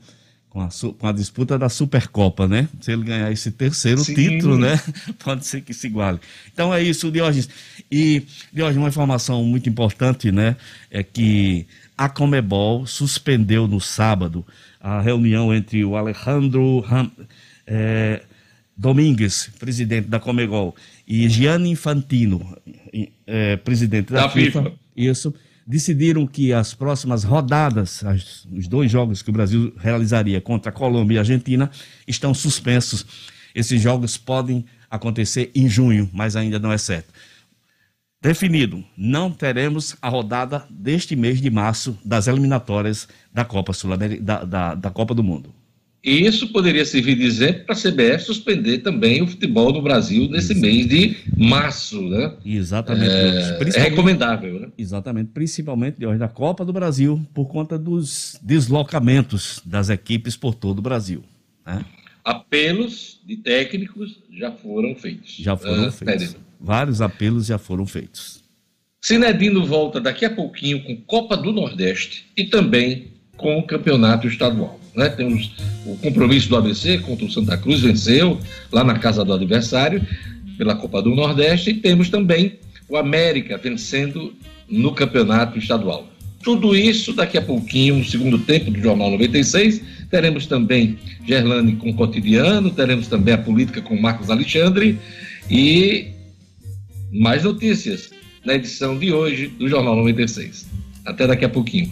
Com a, com a, disputa da Supercopa, né? Se ele ganhar esse terceiro Sim. título, né? Pode ser que se iguale. Então é isso, Diógenes. E, Diógenes, uma informação muito importante, né? É que a Comebol suspendeu no sábado a reunião entre o Alejandro Ram, é, Domingues, presidente da Comebol, e Gianni Infantino, é, presidente da, da FIFA, FIFA. Isso decidiram que as próximas rodadas, as, os dois jogos que o Brasil realizaria contra a Colômbia e a Argentina, estão suspensos. Esses jogos podem acontecer em junho, mas ainda não é certo. Definido, não teremos a rodada deste mês de março das eliminatórias da Copa Sul da, da, da Copa do Mundo. E isso poderia servir de exemplo para a CBF suspender também o futebol no Brasil nesse isso. mês de março, né? Exatamente. É, é recomendável, né? Exatamente, principalmente de hoje da Copa do Brasil, por conta dos deslocamentos das equipes por todo o Brasil. Né? Apelos de técnicos já foram feitos. Já foram uh, feitos. Vários apelos já foram feitos. Sinedino volta daqui a pouquinho com Copa do Nordeste e também com o campeonato estadual. Né? Temos o compromisso do ABC contra o Santa Cruz, venceu lá na casa do adversário pela Copa do Nordeste, e temos também o América vencendo no campeonato estadual. Tudo isso daqui a pouquinho, no segundo tempo do Jornal 96. Teremos também Gerlane com o cotidiano, teremos também a política com Marcos Alexandre e mais notícias na edição de hoje do Jornal 96. Até daqui a pouquinho.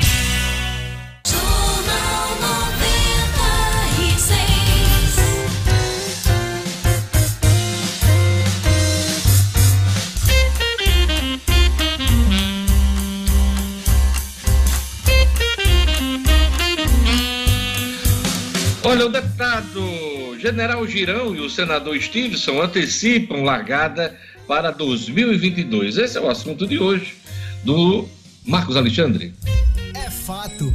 Olha, o deputado General Girão e o senador Stevenson antecipam largada para 2022. Esse é o assunto de hoje do Marcos Alexandre. É fato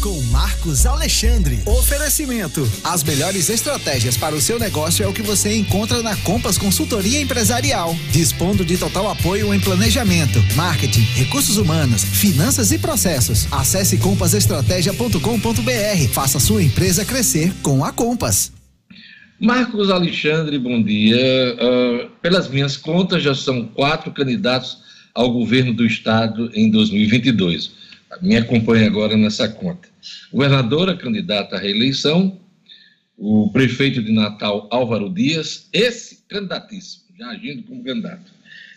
com Marcos Alexandre. Oferecimento: as melhores estratégias para o seu negócio é o que você encontra na Compass Consultoria Empresarial, dispondo de total apoio em planejamento, marketing, recursos humanos, finanças e processos. Acesse compassestratégia.com.br. Faça sua empresa crescer com a Compass. Marcos Alexandre, bom dia. Uh, pelas minhas contas, já são quatro candidatos ao governo do estado em 2022 me acompanha agora nessa conta. Governadora candidata à reeleição, o prefeito de Natal, Álvaro Dias, esse candidatíssimo, já agindo como candidato.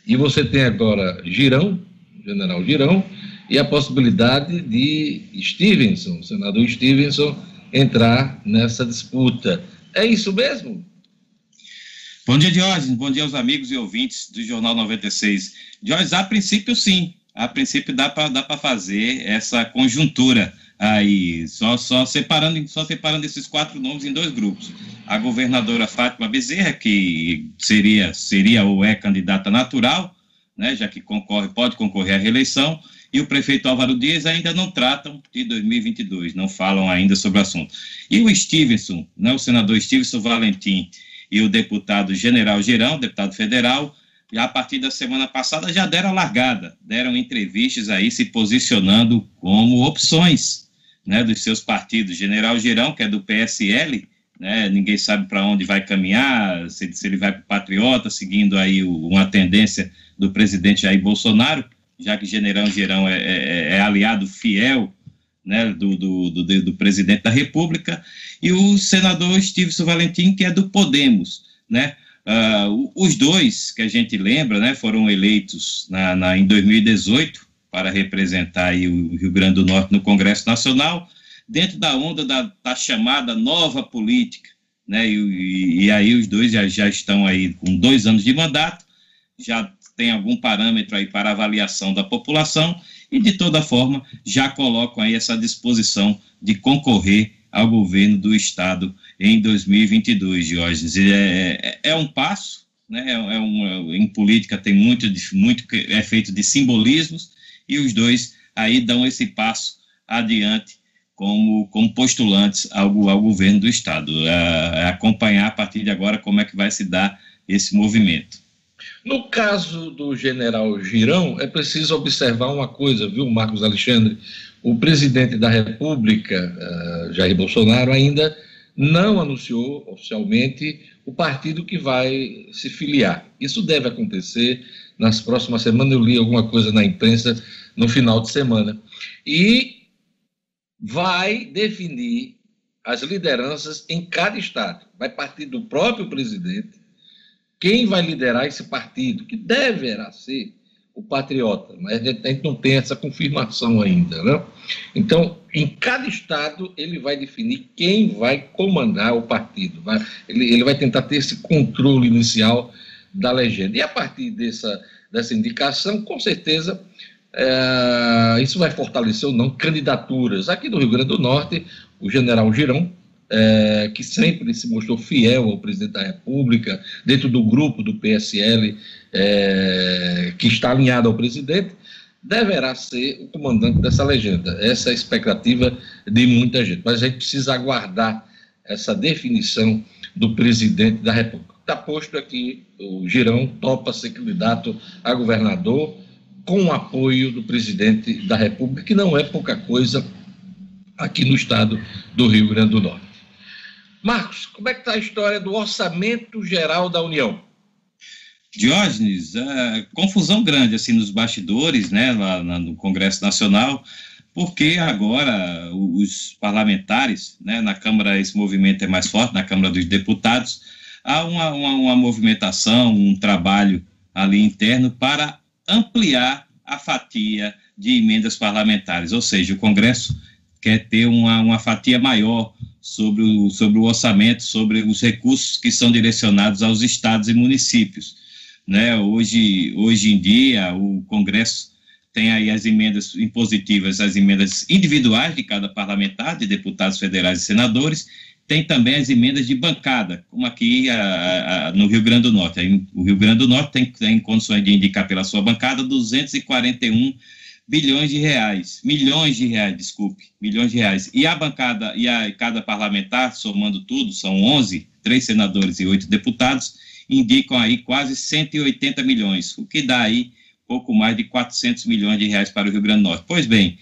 E você tem agora Girão, general Girão, e a possibilidade de Stevenson, senador Stevenson, entrar nessa disputa. É isso mesmo? Bom dia, Diógenes. Bom dia aos amigos e ouvintes do Jornal 96. Diógenes, a princípio, sim a princípio dá para dá fazer essa conjuntura aí, só, só, separando, só separando esses quatro nomes em dois grupos. A governadora Fátima Bezerra, que seria, seria ou é candidata natural, né, já que concorre, pode concorrer à reeleição, e o prefeito Álvaro Dias ainda não tratam de 2022, não falam ainda sobre o assunto. E o Stevenson, né, o senador Stevenson Valentim e o deputado General Gerão, deputado federal, a partir da semana passada já deram largada, deram entrevistas aí se posicionando como opções né, dos seus partidos. General Girão, que é do PSL, né, ninguém sabe para onde vai caminhar, se, se ele vai para o Patriota, seguindo aí o, uma tendência do presidente Jair Bolsonaro, já que General Girão é, é, é aliado fiel né, do, do, do, do, presidente da República, e o senador Stevenson Valentim, que é do Podemos, né? Uh, os dois que a gente lembra, né, foram eleitos na, na, em 2018 para representar o Rio Grande do Norte no Congresso Nacional, dentro da onda da, da chamada nova política, né, e, e, aí os dois já, já estão aí com dois anos de mandato, já tem algum parâmetro aí para avaliação da população e, de toda forma, já colocam aí essa disposição de concorrer ao governo do Estado em 2022, Diógenes. É, é, é um passo, né? É, é um, em política tem muito, muito é feito de simbolismos e os dois aí dão esse passo adiante como, como postulantes ao, ao governo do Estado. É, acompanhar a partir de agora como é que vai se dar esse movimento. No caso do general Girão, é preciso observar uma coisa, viu, Marcos Alexandre? O presidente da República, uh, Jair Bolsonaro, ainda não anunciou oficialmente o partido que vai se filiar. Isso deve acontecer nas próximas semanas. Eu li alguma coisa na imprensa no final de semana. E vai definir as lideranças em cada estado. Vai partir do próprio presidente quem vai liderar esse partido, que deverá ser o patriota, mas a gente não tem essa confirmação ainda. Né? Então, em cada estado, ele vai definir quem vai comandar o partido. Vai, ele, ele vai tentar ter esse controle inicial da legenda. E a partir dessa, dessa indicação, com certeza, é, isso vai fortalecer ou não candidaturas. Aqui do Rio Grande do Norte, o general Girão é, que sempre se mostrou fiel ao presidente da República, dentro do grupo do PSL, é, que está alinhado ao presidente, deverá ser o comandante dessa legenda. Essa é a expectativa de muita gente. Mas a gente precisa aguardar essa definição do presidente da República. Está posto aqui, o Girão topa ser candidato a governador com o apoio do presidente da República, que não é pouca coisa aqui no estado do Rio Grande do Norte. Marcos, como é que está a história do Orçamento Geral da União? Diógenes, é, confusão grande assim nos bastidores, né, lá no Congresso Nacional, porque agora os parlamentares, né, na Câmara esse movimento é mais forte, na Câmara dos Deputados, há uma, uma, uma movimentação, um trabalho ali interno para ampliar a fatia de emendas parlamentares, ou seja, o Congresso quer ter uma, uma fatia maior sobre o, sobre o orçamento, sobre os recursos que são direcionados aos estados e municípios. Né? Hoje, hoje em dia, o Congresso tem aí as emendas impositivas, as emendas individuais de cada parlamentar, de deputados federais e senadores, tem também as emendas de bancada, como aqui a, a, no Rio Grande do Norte. O Rio Grande do Norte tem, tem condições de indicar pela sua bancada 241 bilhões de reais, milhões de reais, desculpe, milhões de reais. E a bancada, e a cada parlamentar, somando tudo, são 11, três senadores e oito deputados, indicam aí quase 180 milhões, o que dá aí pouco mais de 400 milhões de reais para o Rio Grande do Norte. Pois bem,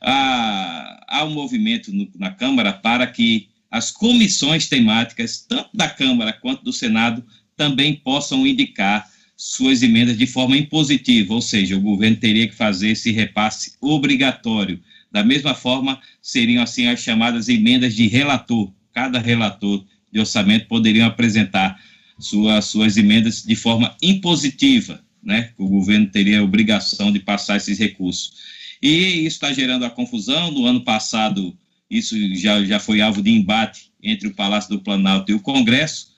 há, há um movimento no, na Câmara para que as comissões temáticas, tanto da Câmara quanto do Senado, também possam indicar suas emendas de forma impositiva, ou seja, o governo teria que fazer esse repasse obrigatório. Da mesma forma, seriam assim as chamadas emendas de relator. Cada relator de orçamento poderiam apresentar sua, suas emendas de forma impositiva, né? O governo teria a obrigação de passar esses recursos. E isso está gerando a confusão. No ano passado, isso já, já foi alvo de embate entre o Palácio do Planalto e o Congresso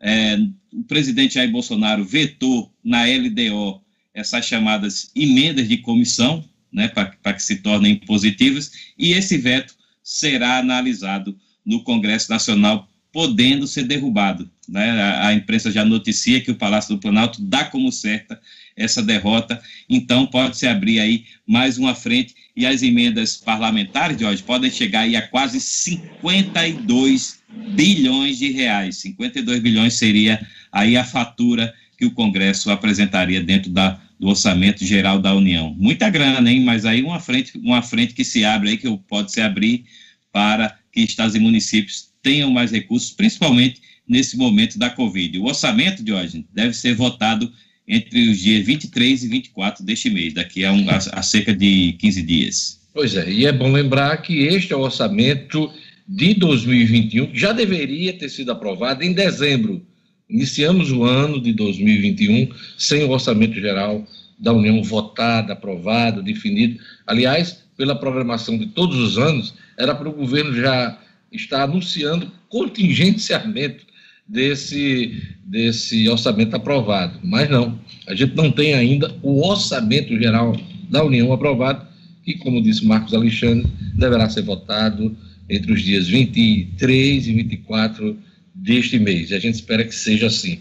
é, o presidente Jair Bolsonaro vetou na LDO essas chamadas emendas de comissão, né, para que se tornem positivas, e esse veto será analisado no Congresso Nacional, podendo ser derrubado. Né? A, a imprensa já noticia que o Palácio do Planalto dá como certa essa derrota, então pode se abrir aí mais uma frente e as emendas parlamentares de hoje podem chegar aí a quase 52 bilhões de reais. 52 bilhões seria aí a fatura que o Congresso apresentaria dentro da, do orçamento geral da União. Muita grana, hein? Mas aí uma frente, uma frente que se abre aí, que pode se abrir para que estados e municípios tenham mais recursos, principalmente nesse momento da Covid. O orçamento, de hoje deve ser votado entre os dias 23 e 24 deste mês, daqui a, um, a, a cerca de 15 dias. Pois é, e é bom lembrar que este é o orçamento de 2021, que já deveria ter sido aprovado em dezembro. Iniciamos o ano de 2021 sem o orçamento geral da União votado, aprovado, definido. Aliás, pela programação de todos os anos, era para o governo já estar anunciando contingenciamento desse, desse orçamento aprovado. Mas não, a gente não tem ainda o orçamento geral da União aprovado, que, como disse Marcos Alexandre, deverá ser votado entre os dias 23 e 24 deste mês. E a gente espera que seja assim.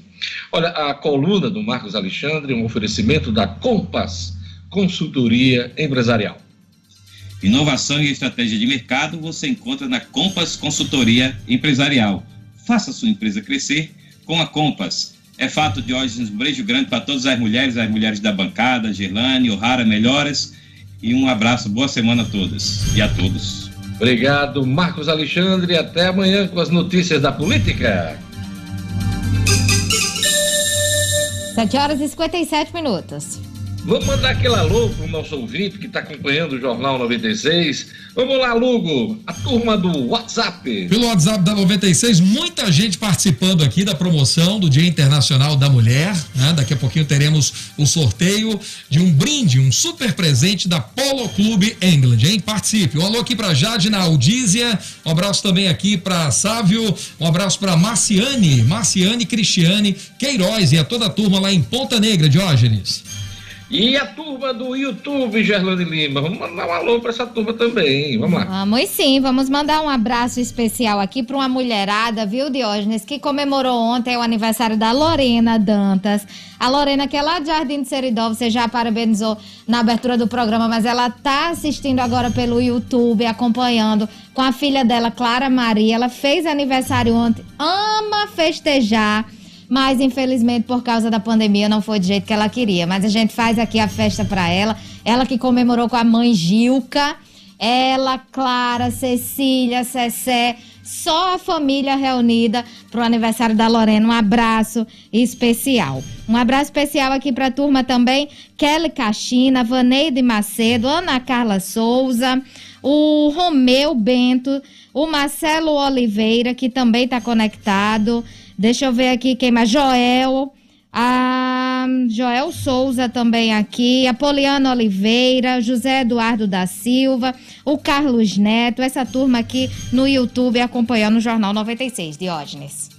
Olha, a coluna do Marcos Alexandre, um oferecimento da Compass Consultoria Empresarial. Inovação e estratégia de mercado você encontra na Compass Consultoria Empresarial. Faça sua empresa crescer com a Compass. É fato de hoje um beijo grande para todas as mulheres, as mulheres da bancada, Gerlane, O'Hara, melhoras. E um abraço, boa semana a todas e a todos. Obrigado, Marcos Alexandre. Até amanhã com as notícias da política. 7 horas e 57 minutos. Vamos mandar aquele alô para o nosso ouvinte que está acompanhando o Jornal 96. Vamos lá, Lugo, a turma do WhatsApp. Pelo WhatsApp da 96, muita gente participando aqui da promoção do Dia Internacional da Mulher. Né? Daqui a pouquinho teremos o sorteio de um brinde, um super presente da Polo Clube England, hein? Participe. Um alô aqui para Jade na Audízia, um abraço também aqui para Sávio, um abraço para Marciane, Marciane Cristiane Queiroz e a toda a turma lá em Ponta Negra, Diógenes. E a turma do YouTube, Gerlane Lima. Vamos mandar um alô para essa turma também. Vamos lá. Vamos sim, vamos mandar um abraço especial aqui para uma mulherada, viu, Diógenes, que comemorou ontem o aniversário da Lorena Dantas. A Lorena, que é lá de Jardim de Seridó, você já parabenizou na abertura do programa, mas ela tá assistindo agora pelo YouTube, acompanhando com a filha dela, Clara Maria. Ela fez aniversário ontem, ama festejar mas infelizmente por causa da pandemia não foi do jeito que ela queria. Mas a gente faz aqui a festa para ela. Ela que comemorou com a mãe Gilca, ela, Clara, Cecília, Cessé, só a família reunida para o aniversário da Lorena. Um abraço especial. Um abraço especial aqui para a turma também: Kelly Caxina, Vaneide Macedo, Ana Carla Souza, o Romeu Bento, o Marcelo Oliveira, que também está conectado. Deixa eu ver aqui quem mais. Joel. A Joel Souza também aqui, a Poliana Oliveira, José Eduardo da Silva, o Carlos Neto, essa turma aqui no YouTube acompanhando o Jornal 96, Diógenes.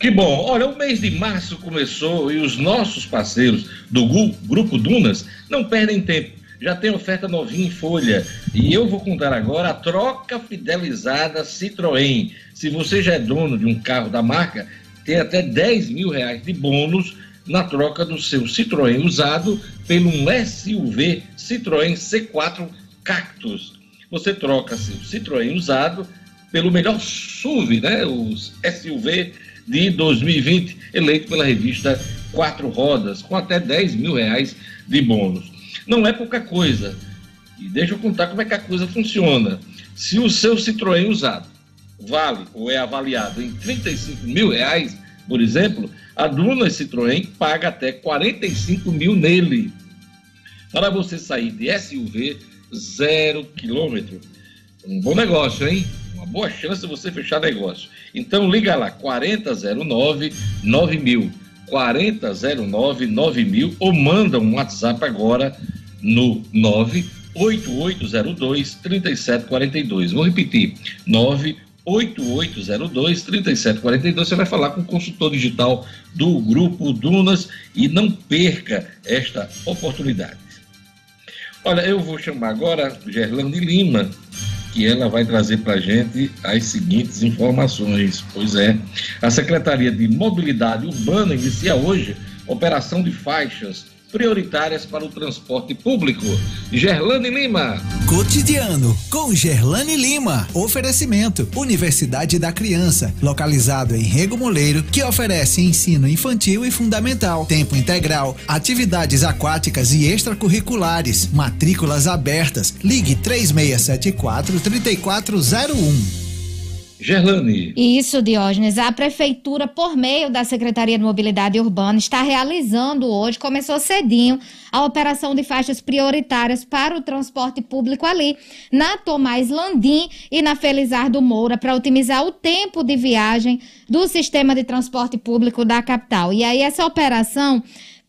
Que bom. Olha, o mês de março começou e os nossos parceiros do Grupo Dunas não perdem tempo. Já tem oferta novinha em folha. E eu vou contar agora a troca fidelizada Citroën. Se você já é dono de um carro da marca, tem até 10 mil reais de bônus na troca do seu Citroën usado pelo SUV Citroën C4 Cactus. Você troca seu Citroën usado pelo melhor SUV, né? Os SUV de 2020, eleito pela revista Quatro Rodas, com até 10 mil reais de bônus. Não é pouca coisa. E deixa eu contar como é que a coisa funciona. Se o seu Citroën usado vale ou é avaliado em 35 mil reais, por exemplo, a Duna Citroën paga até 45 mil nele. Para você sair de SUV zero quilômetro. Um bom negócio, hein? Uma boa chance de você fechar negócio. Então liga lá, 4009 9000. 4009 9000 ou manda um WhatsApp agora no 98802 3742. Vou repetir, 98802 3742. Você vai falar com o consultor digital do Grupo Dunas e não perca esta oportunidade. Olha, eu vou chamar agora Gerlane Lima, que ela vai trazer para a gente as seguintes informações. Pois é, a Secretaria de Mobilidade Urbana inicia hoje operação de faixas prioritárias para o transporte público. Gerlane Lima. Cotidiano com Gerlane Lima. Oferecimento: Universidade da Criança, localizado em Rego Moleiro, que oferece ensino infantil e fundamental, tempo integral, atividades aquáticas e extracurriculares, matrículas abertas. Ligue 3674 3401. Gerlane. Isso, Diógenes. A Prefeitura, por meio da Secretaria de Mobilidade Urbana, está realizando hoje, começou cedinho, a operação de faixas prioritárias para o transporte público ali, na Tomás Landim e na Felizardo Moura, para otimizar o tempo de viagem do sistema de transporte público da capital. E aí, essa operação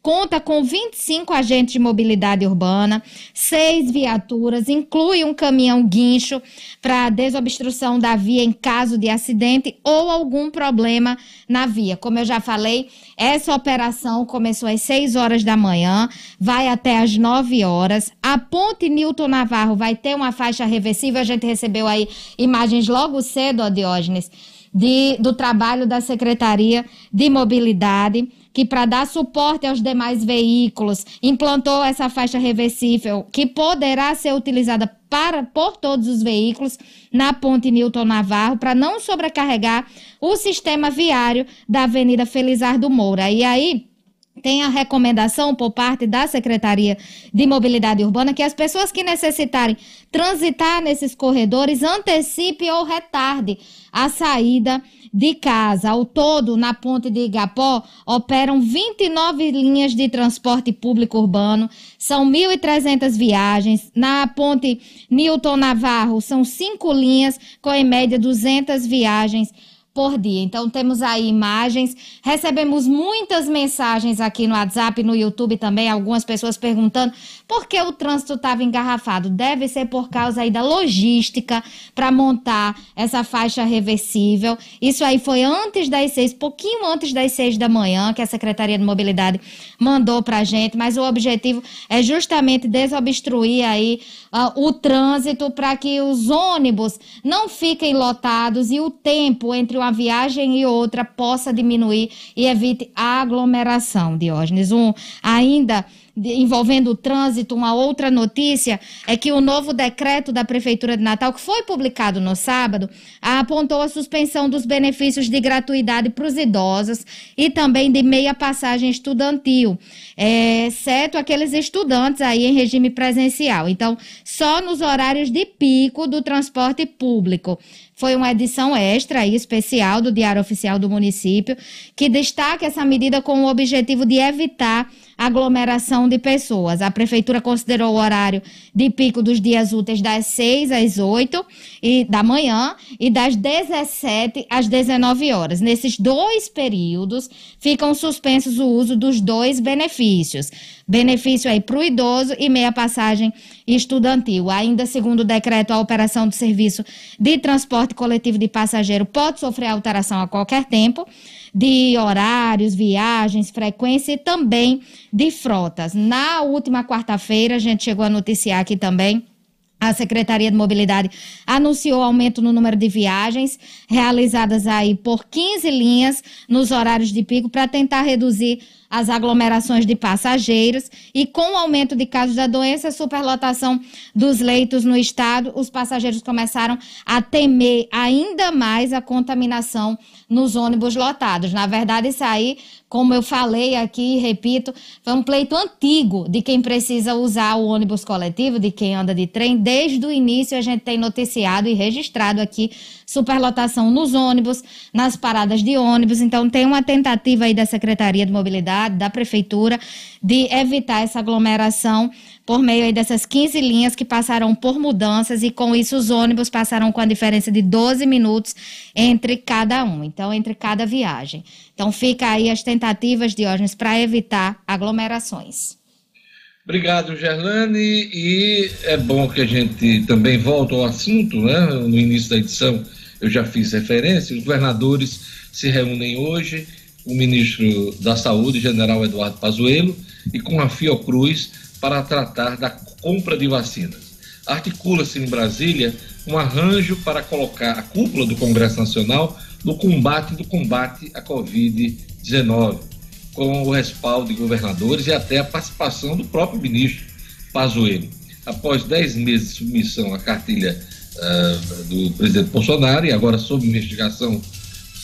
conta com 25 agentes de mobilidade urbana, seis viaturas, inclui um caminhão guincho para desobstrução da via em caso de acidente ou algum problema na via. Como eu já falei, essa operação começou às 6 horas da manhã, vai até às 9 horas. A ponte Newton Navarro vai ter uma faixa reversível. A gente recebeu aí imagens logo cedo, ó, Diógenes, de, do trabalho da Secretaria de Mobilidade que para dar suporte aos demais veículos implantou essa faixa reversível que poderá ser utilizada para por todos os veículos na ponte Newton Navarro para não sobrecarregar o sistema viário da Avenida Felizardo Moura. E aí tem a recomendação por parte da Secretaria de Mobilidade Urbana que as pessoas que necessitarem transitar nesses corredores antecipe ou retarde a saída de casa. Ao todo, na ponte de Igapó, operam 29 linhas de transporte público urbano, são 1.300 viagens. Na ponte Newton Navarro, são cinco linhas, com em média 200 viagens por dia. Então temos aí imagens, recebemos muitas mensagens aqui no WhatsApp, no YouTube também, algumas pessoas perguntando por que o trânsito estava engarrafado. Deve ser por causa aí da logística para montar essa faixa reversível. Isso aí foi antes das seis, pouquinho antes das seis da manhã, que a Secretaria de Mobilidade mandou para a gente, mas o objetivo é justamente desobstruir aí uh, o trânsito para que os ônibus não fiquem lotados e o tempo entre uma viagem e outra possa diminuir e evite aglomeração, Diógenes. Um, ainda envolvendo o trânsito, uma outra notícia é que o novo decreto da Prefeitura de Natal, que foi publicado no sábado, apontou a suspensão dos benefícios de gratuidade para os idosos e também de meia passagem estudantil, é, exceto aqueles estudantes aí em regime presencial. Então, só nos horários de pico do transporte público. Foi uma edição extra e especial do Diário Oficial do município, que destaca essa medida com o objetivo de evitar aglomeração de pessoas. A prefeitura considerou o horário de pico dos dias úteis das 6 às 8 e, da manhã e das 17 às 19 horas. Nesses dois períodos, ficam suspensos o uso dos dois benefícios. Benefício aí para o idoso e meia passagem estudantil. Ainda segundo o decreto, a operação do serviço de transporte coletivo de passageiro pode sofrer alteração a qualquer tempo de horários, viagens, frequência e também de frotas. Na última quarta-feira, a gente chegou a noticiar aqui também. A Secretaria de Mobilidade anunciou aumento no número de viagens realizadas aí por 15 linhas nos horários de pico para tentar reduzir as aglomerações de passageiros e com o aumento de casos da doença, superlotação dos leitos no estado, os passageiros começaram a temer ainda mais a contaminação nos ônibus lotados. Na verdade, isso aí, como eu falei aqui, repito, foi um pleito antigo de quem precisa usar o ônibus coletivo, de quem anda de trem. Desde o início a gente tem noticiado e registrado aqui superlotação nos ônibus, nas paradas de ônibus. Então tem uma tentativa aí da Secretaria de Mobilidade, da prefeitura, de evitar essa aglomeração por meio dessas 15 linhas que passaram por mudanças e com isso os ônibus passaram com a diferença de 12 minutos entre cada um, então entre cada viagem. Então fica aí as tentativas, Diógenes, para evitar aglomerações. Obrigado, Gerlane, e é bom que a gente também volte ao assunto, né? No início da edição eu já fiz referência, os governadores se reúnem hoje, o ministro da Saúde, general Eduardo Pazuello, e com a Fiocruz para tratar da compra de vacinas. Articula-se em Brasília um arranjo para colocar a cúpula do Congresso Nacional no combate do combate à Covid-19, com o respaldo de governadores e até a participação do próprio ministro Pazuello. Após dez meses de submissão à cartilha uh, do presidente Bolsonaro e agora sob investigação,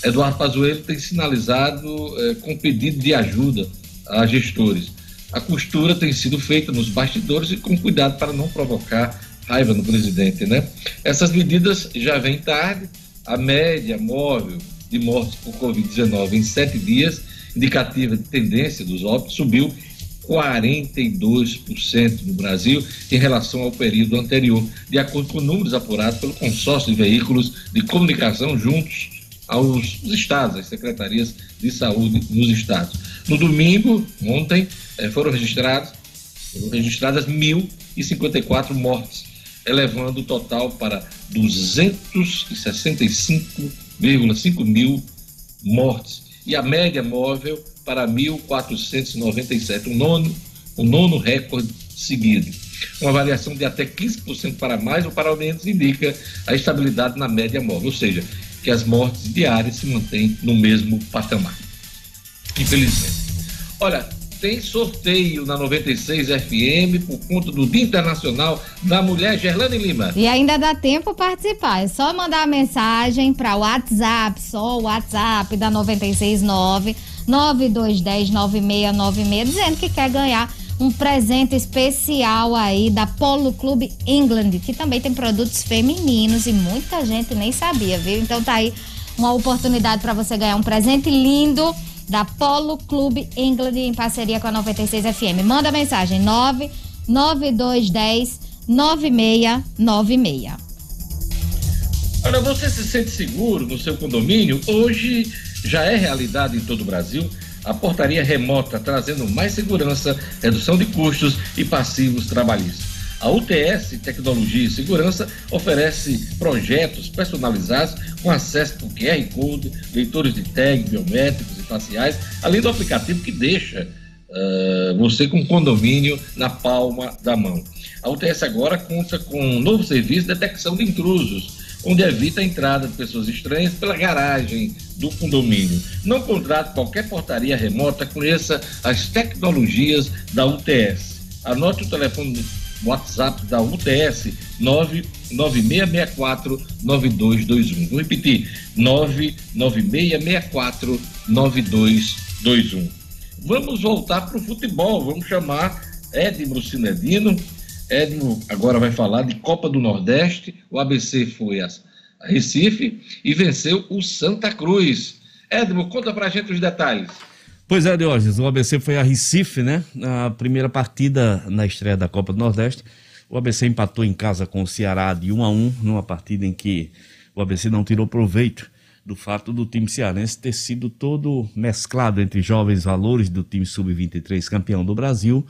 Eduardo Pazuello tem sinalizado uh, com pedido de ajuda a gestores a costura tem sido feita nos bastidores e com cuidado para não provocar raiva no presidente, né? Essas medidas já vêm tarde. A média móvel de mortes por Covid-19 em sete dias, indicativa de tendência dos óbitos, subiu 42% no Brasil em relação ao período anterior, de acordo com números apurados pelo consórcio de veículos de comunicação juntos aos estados, às secretarias de saúde nos estados. No domingo, ontem, eh, foram registrados foram registradas 1.054 mortes, elevando o total para 265,5 mil mortes e a média móvel para 1.497, o nono, o nono recorde seguido. Uma variação de até 15% para mais ou para menos indica a estabilidade na média móvel, ou seja, que as mortes diárias se mantêm no mesmo patamar. Infelizmente. Olha, tem sorteio na 96 FM por conta do Dia Internacional da Mulher, Gerlane Lima. E ainda dá tempo participar. É só mandar a mensagem para o WhatsApp, só o WhatsApp da 969 9210 9696, dizendo que quer ganhar um presente especial aí da Polo Clube England, que também tem produtos femininos e muita gente nem sabia, viu? Então tá aí uma oportunidade para você ganhar um presente lindo da Polo Clube England em parceria com a 96 FM. Manda mensagem 99210 9696. Olha, você se sente seguro no seu condomínio? Hoje já é realidade em todo o Brasil a portaria remota trazendo mais segurança, redução de custos e passivos trabalhistas. A UTS Tecnologia e Segurança oferece projetos personalizados com acesso por QR Code, leitores de tag, biométricos e faciais, além do aplicativo que deixa uh, você com condomínio na palma da mão. A UTS agora conta com um novo serviço de detecção de intrusos, onde evita a entrada de pessoas estranhas pela garagem do condomínio. Não contrate qualquer portaria remota, conheça as tecnologias da UTS. Anote o telefone WhatsApp da UTS 996649221. Vou repetir: 996649221. Vamos voltar para o futebol. Vamos chamar Edmo Cinedino. Edmo agora vai falar de Copa do Nordeste. O ABC foi a Recife e venceu o Santa Cruz. Edmo, conta para a gente os detalhes. Pois é, Diógenes, o ABC foi a Recife, né? Na primeira partida na estreia da Copa do Nordeste. O ABC empatou em casa com o Ceará de 1 a 1 numa partida em que o ABC não tirou proveito do fato do time cearense ter sido todo mesclado entre jovens valores do time sub-23 campeão do Brasil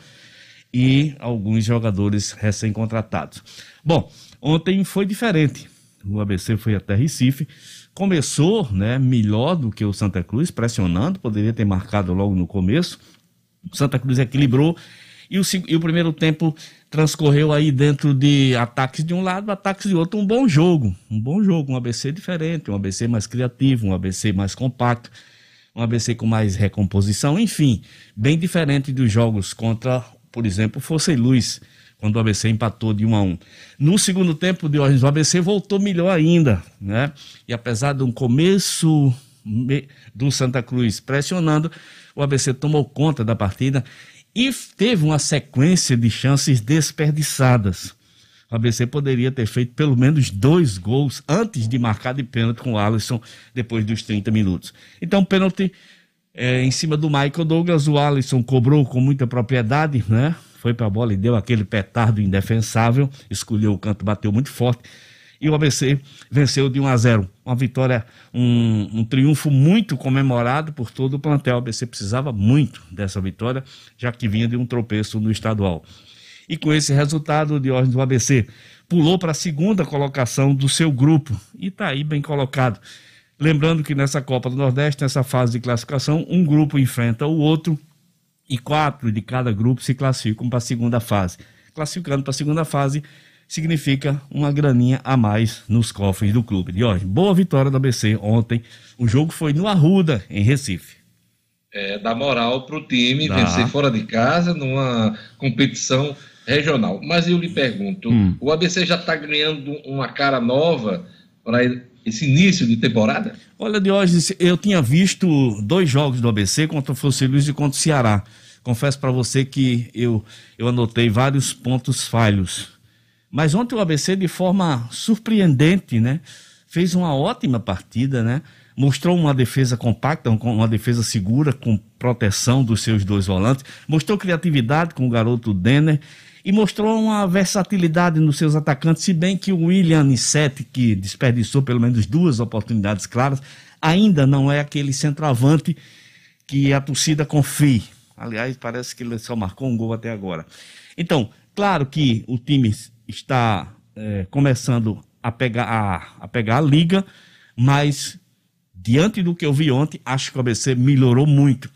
e alguns jogadores recém-contratados. Bom, ontem foi diferente. O ABC foi até Recife começou né, melhor do que o Santa Cruz, pressionando, poderia ter marcado logo no começo. O Santa Cruz equilibrou e o, e o primeiro tempo transcorreu aí dentro de ataques de um lado, ataques de outro. Um bom jogo, um bom jogo, um ABC diferente, um ABC mais criativo, um ABC mais compacto, um ABC com mais recomposição, enfim, bem diferente dos jogos contra, por exemplo, e Luz quando o ABC empatou de 1 a 1. No segundo tempo, de o ABC voltou melhor ainda, né? E apesar de um começo do Santa Cruz pressionando, o ABC tomou conta da partida e teve uma sequência de chances desperdiçadas. O ABC poderia ter feito pelo menos dois gols antes de marcar de pênalti com o Alisson depois dos 30 minutos. Então, pênalti é, em cima do Michael Douglas, o Alisson cobrou com muita propriedade, né? foi para a bola e deu aquele petardo indefensável, escolheu o canto, bateu muito forte. E o ABC venceu de 1 a 0. Uma vitória, um, um triunfo muito comemorado por todo o plantel. O ABC precisava muito dessa vitória, já que vinha de um tropeço no estadual. E com esse resultado, o Diógenes do ABC pulou para a segunda colocação do seu grupo e está aí bem colocado. Lembrando que nessa Copa do Nordeste, nessa fase de classificação, um grupo enfrenta o outro e quatro de cada grupo se classificam para a segunda fase. Classificando para a segunda fase significa uma graninha a mais nos cofres do clube. E hoje, boa vitória do ABC ontem. O jogo foi no Arruda, em Recife. É, dá moral para o time dá. vencer fora de casa numa competição regional. Mas eu lhe pergunto, hum. o ABC já está ganhando uma cara nova para esse início de temporada? Olha, Diógenes, eu tinha visto dois jogos do ABC contra o Fosse Luiz e contra o Ceará. Confesso para você que eu, eu anotei vários pontos falhos. Mas ontem o ABC, de forma surpreendente, né? Fez uma ótima partida, né? Mostrou uma defesa compacta, uma defesa segura, com proteção dos seus dois volantes. Mostrou criatividade com o garoto Denner e mostrou uma versatilidade nos seus atacantes, se bem que o William Nissete, que desperdiçou pelo menos duas oportunidades claras, ainda não é aquele centroavante que a torcida confia. Aliás, parece que ele só marcou um gol até agora. Então, claro que o time está é, começando a pegar a, a pegar a liga, mas diante do que eu vi ontem, acho que o ABC melhorou muito.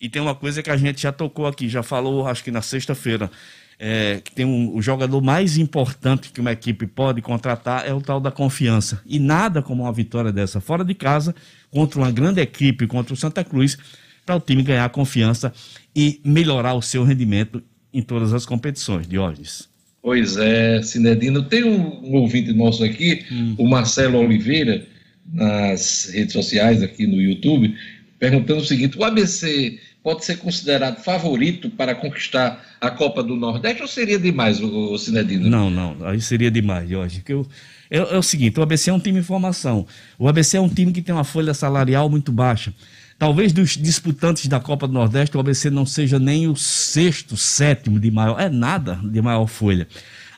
E tem uma coisa que a gente já tocou aqui, já falou, acho que na sexta-feira é, que tem um, o jogador mais importante que uma equipe pode contratar é o tal da confiança. E nada como uma vitória dessa fora de casa, contra uma grande equipe, contra o Santa Cruz, para o time ganhar confiança e melhorar o seu rendimento em todas as competições, Diógenes. Pois é, Sinedino. Tem um, um ouvinte nosso aqui, hum. o Marcelo Oliveira, nas redes sociais, aqui no YouTube, perguntando o seguinte: o ABC pode ser considerado favorito para conquistar a Copa do Nordeste ou seria demais, o, Cinedino? Não, não, aí seria demais, Jorge. Que eu, é, é, o seguinte: o ABC é um time em formação. O ABC é um time que tem uma folha salarial muito baixa. Talvez dos disputantes da Copa do Nordeste, o ABC não seja nem o sexto, sétimo de maior. É nada de maior folha.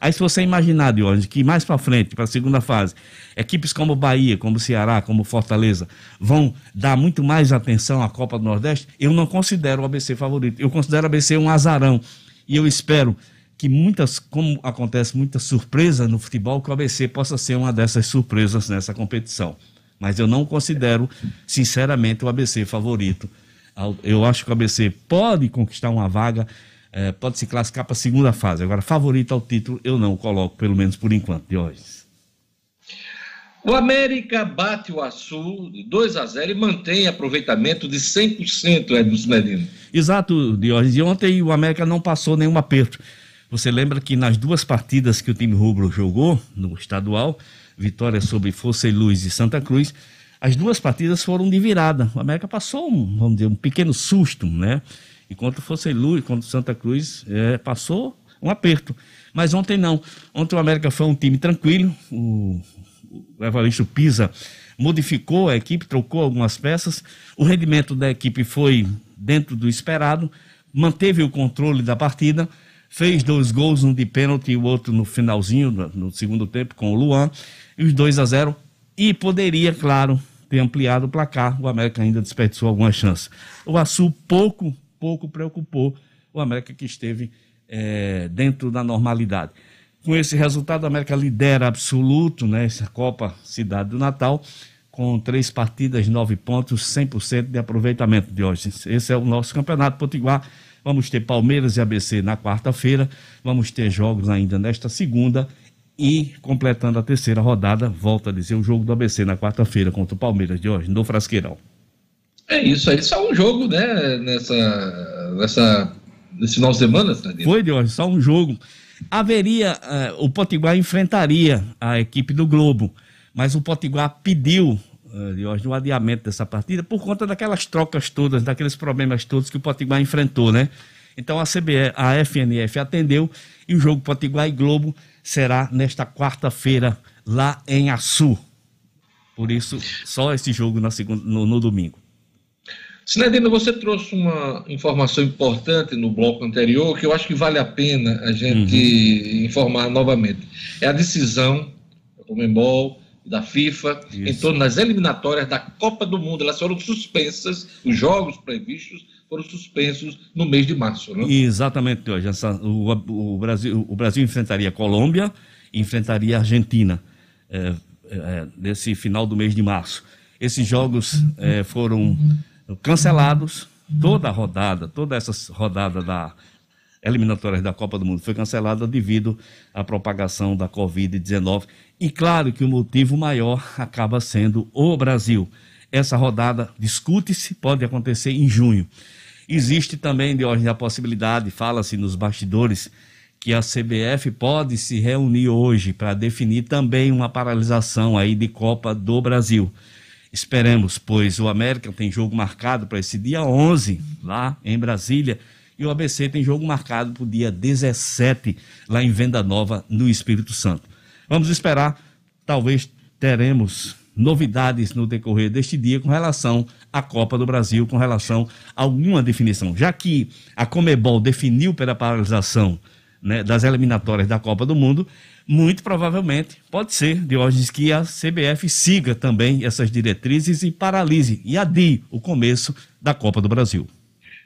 Aí se você imaginar, Diógenes, que mais para frente, para a segunda fase, equipes como Bahia, como Ceará, como Fortaleza, vão dar muito mais atenção à Copa do Nordeste, eu não considero o ABC favorito. Eu considero o ABC um azarão. E eu espero que muitas, como acontece muita surpresa no futebol, que o ABC possa ser uma dessas surpresas nessa competição. Mas eu não considero, sinceramente, o ABC favorito. Eu acho que o ABC pode conquistar uma vaga é, pode se classificar para a segunda fase. Agora, favorito ao título, eu não coloco, pelo menos por enquanto, Diógenes. O América bate o Açu 2 a 0 e mantém aproveitamento de 100%, Edson Medina. Exato, Diógenes. E ontem o América não passou nenhum aperto. Você lembra que nas duas partidas que o time rubro jogou no estadual, vitória sobre Força e Luz e Santa Cruz, as duas partidas foram de virada. O América passou um, vamos dizer, um pequeno susto, né? E contra o Focelui, contra o Santa Cruz, é, passou um aperto. Mas ontem não. Ontem o América foi um time tranquilo. O, o Evaristo Pisa modificou a equipe, trocou algumas peças. O rendimento da equipe foi dentro do esperado. Manteve o controle da partida. Fez dois gols, um de pênalti e o outro no finalzinho, no segundo tempo, com o Luan. E os 2 a 0 E poderia, claro, ter ampliado o placar. O América ainda desperdiçou alguma chance. O Açu pouco pouco preocupou o América que esteve é, dentro da normalidade. Com esse resultado, o América lidera absoluto né, Copa Cidade do Natal, com três partidas, nove pontos, 100% de aproveitamento de hoje. Esse é o nosso campeonato potiguar. Vamos ter Palmeiras e ABC na quarta-feira, vamos ter jogos ainda nesta segunda e completando a terceira rodada, volta a dizer o jogo do ABC na quarta-feira contra o Palmeiras de hoje, no Frasqueirão. É isso aí, só um jogo, né? Nessa, nessa, nesse final de semana, Sandino. Foi, Deus, só um jogo. Haveria, uh, o Potiguar enfrentaria a equipe do Globo, mas o Potiguar pediu, uh, Deus, um adiamento dessa partida por conta daquelas trocas todas, daqueles problemas todos que o Potiguar enfrentou, né? Então a CBE, a FNF atendeu e o jogo Potiguar e Globo será nesta quarta-feira lá em Açu. Por isso, só esse jogo na segunda, no, no domingo. Sinedina, você trouxe uma informação importante no bloco anterior que eu acho que vale a pena a gente uhum. informar novamente. É a decisão da Comembol, da FIFA, Isso. em torno das eliminatórias da Copa do Mundo. Elas foram suspensas, os jogos previstos foram suspensos no mês de março. Né? Exatamente, hoje. O, o, Brasil, o Brasil enfrentaria a Colômbia e enfrentaria a Argentina é, é, nesse final do mês de março. Esses jogos é, foram cancelados. Toda a rodada, toda essa rodada da eliminatórias da Copa do Mundo foi cancelada devido à propagação da Covid-19. E claro que o motivo maior acaba sendo o Brasil. Essa rodada discute-se, pode acontecer em junho. Existe também, de ordem a possibilidade, fala-se nos bastidores, que a CBF pode se reunir hoje para definir também uma paralisação aí de Copa do Brasil. Esperemos, pois o América tem jogo marcado para esse dia 11, lá em Brasília, e o ABC tem jogo marcado para o dia 17, lá em Venda Nova, no Espírito Santo. Vamos esperar, talvez teremos novidades no decorrer deste dia com relação à Copa do Brasil, com relação a alguma definição. Já que a Comebol definiu pela paralisação né, das eliminatórias da Copa do Mundo, muito provavelmente pode ser, Diógenes, que a CBF siga também essas diretrizes e paralise e adie o começo da Copa do Brasil.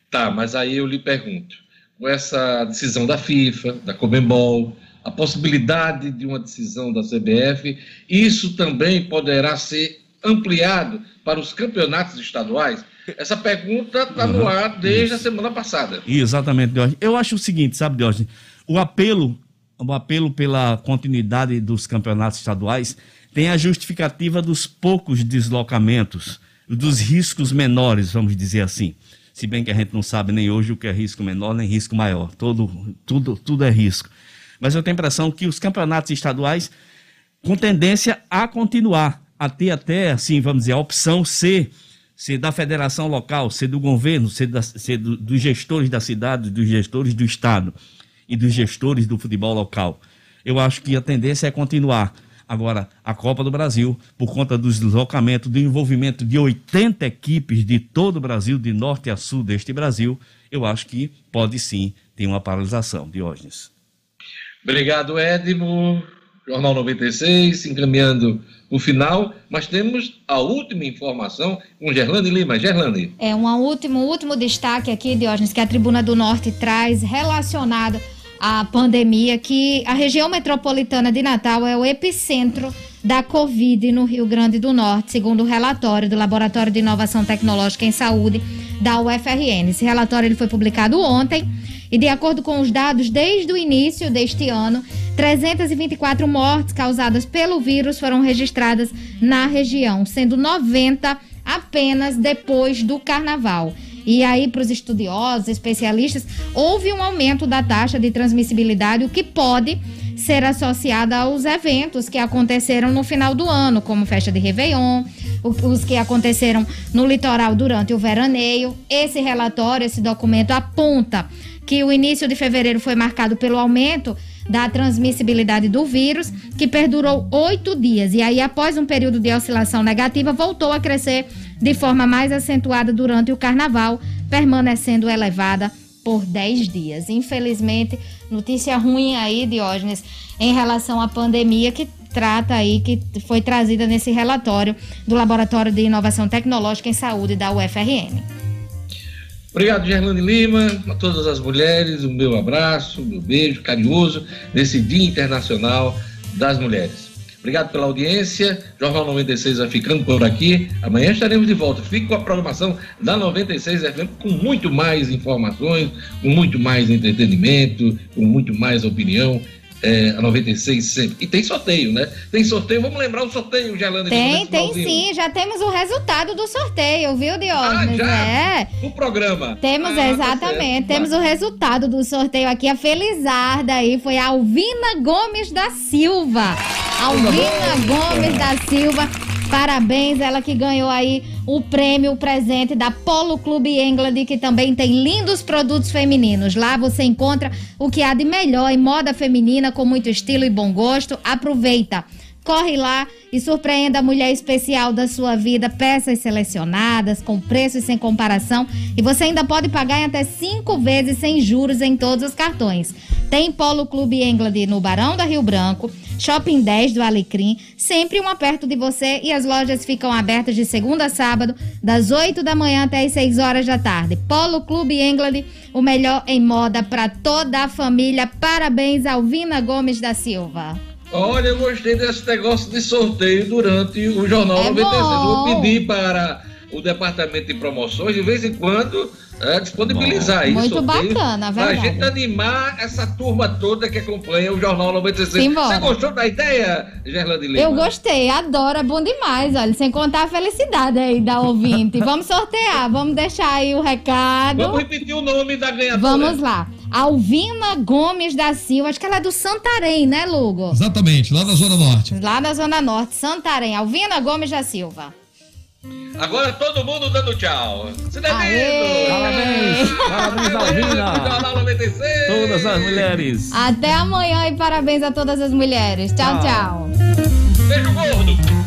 Tá, mas aí eu lhe pergunto, com essa decisão da FIFA, da Comembol, a possibilidade de uma decisão da CBF, isso também poderá ser ampliado para os campeonatos estaduais? Essa pergunta está no ar desde isso. a semana passada. Exatamente, Diógenes. Eu acho o seguinte, sabe, Diógenes? O apelo, o apelo pela continuidade dos campeonatos estaduais tem a justificativa dos poucos deslocamentos, dos riscos menores, vamos dizer assim. Se bem que a gente não sabe nem hoje o que é risco menor nem risco maior. Todo, tudo, tudo é risco. Mas eu tenho a impressão que os campeonatos estaduais, com tendência a continuar, a ter até, assim, vamos dizer, a opção ser ser da federação local, ser do governo, ser do, dos gestores da cidade, dos gestores do estado e dos gestores do futebol local. Eu acho que a tendência é continuar. Agora, a Copa do Brasil, por conta do deslocamento, do envolvimento de 80 equipes de todo o Brasil, de norte a sul deste Brasil, eu acho que pode sim ter uma paralisação. Diógenes. Obrigado, Edmo. Jornal 96, encaminhando o final, mas temos a última informação com Gerlane Lima. Gerlane. É, um último, último destaque aqui, Diógenes, que a Tribuna do Norte traz relacionado à pandemia, que a região metropolitana de Natal é o epicentro da Covid no Rio Grande do Norte, segundo o relatório do Laboratório de Inovação Tecnológica em Saúde da UFRN. Esse relatório ele foi publicado ontem e, de acordo com os dados, desde o início deste ano, 324 mortes causadas pelo vírus foram registradas na região, sendo 90 apenas depois do carnaval. E aí, para os estudiosos, especialistas, houve um aumento da taxa de transmissibilidade, o que pode ser associada aos eventos que aconteceram no final do ano, como festa de Réveillon, os que aconteceram no litoral durante o veraneio. Esse relatório, esse documento aponta que o início de fevereiro foi marcado pelo aumento da transmissibilidade do vírus, que perdurou oito dias. E aí, após um período de oscilação negativa, voltou a crescer de forma mais acentuada durante o carnaval, permanecendo elevada por 10 dias. Infelizmente, notícia ruim aí, Diógenes, em relação à pandemia que trata aí, que foi trazida nesse relatório do Laboratório de Inovação Tecnológica em Saúde da UFRN. Obrigado, Gerlane Lima, a todas as mulheres, o meu abraço, o meu beijo carinhoso nesse Dia Internacional das Mulheres. Obrigado pela audiência. Jornal 96 vai ficando por aqui. Amanhã estaremos de volta. Fique com a programação da 96 FM com muito mais informações, com muito mais entretenimento, com muito mais opinião é, a 96 sempre. E tem sorteio, né? Tem sorteio, vamos lembrar o sorteio, Gelane. Tem, tem sim. Já temos o resultado do sorteio, viu, Diógenes? Ah, já? É. O programa. Temos, ah, tá exatamente. Tá temos o resultado do sorteio aqui. A Felizarda aí foi a Alvina Gomes da Silva. Alvina Gomes da Silva Parabéns, ela que ganhou aí o prêmio, o presente da Polo Clube England, que também tem lindos produtos femininos. Lá você encontra o que há de melhor em moda feminina, com muito estilo e bom gosto. Aproveita! Corre lá e surpreenda a mulher especial da sua vida. Peças selecionadas, com preços sem comparação. E você ainda pode pagar em até cinco vezes sem juros em todos os cartões. Tem Polo Clube England no Barão da Rio Branco Shopping 10 do Alecrim, sempre uma perto de você e as lojas ficam abertas de segunda a sábado, das 8 da manhã até as 6 horas da tarde. Polo Clube England, o melhor em moda para toda a família. Parabéns, Alvina Gomes da Silva. Olha, eu gostei desse negócio de sorteio durante o Jornal é 96. Bom. Vou pedir para o departamento de promoções, de vez em quando, é, disponibilizar Bom, isso. Muito bacana, verdade. Pra gente animar essa turma toda que acompanha o Jornal 96. Simbora. Você gostou da ideia, Gerlande Lima? Eu gostei, adoro, é bom demais, olha, sem contar a felicidade aí da ouvinte. vamos sortear, vamos deixar aí o recado. Vamos repetir o nome da ganhadora. Vamos lá. Alvina Gomes da Silva, acho que ela é do Santarém, né, Lugo? Exatamente, lá na Zona Norte. Lá na Zona Norte, Santarém. Alvina Gomes da Silva. Agora todo mundo dando tchau. Se Parabéns! Parabéns, Alvina! Todas as mulheres. Até amanhã e parabéns a todas as mulheres. Tchau, tchau. tchau. Beijo gordo!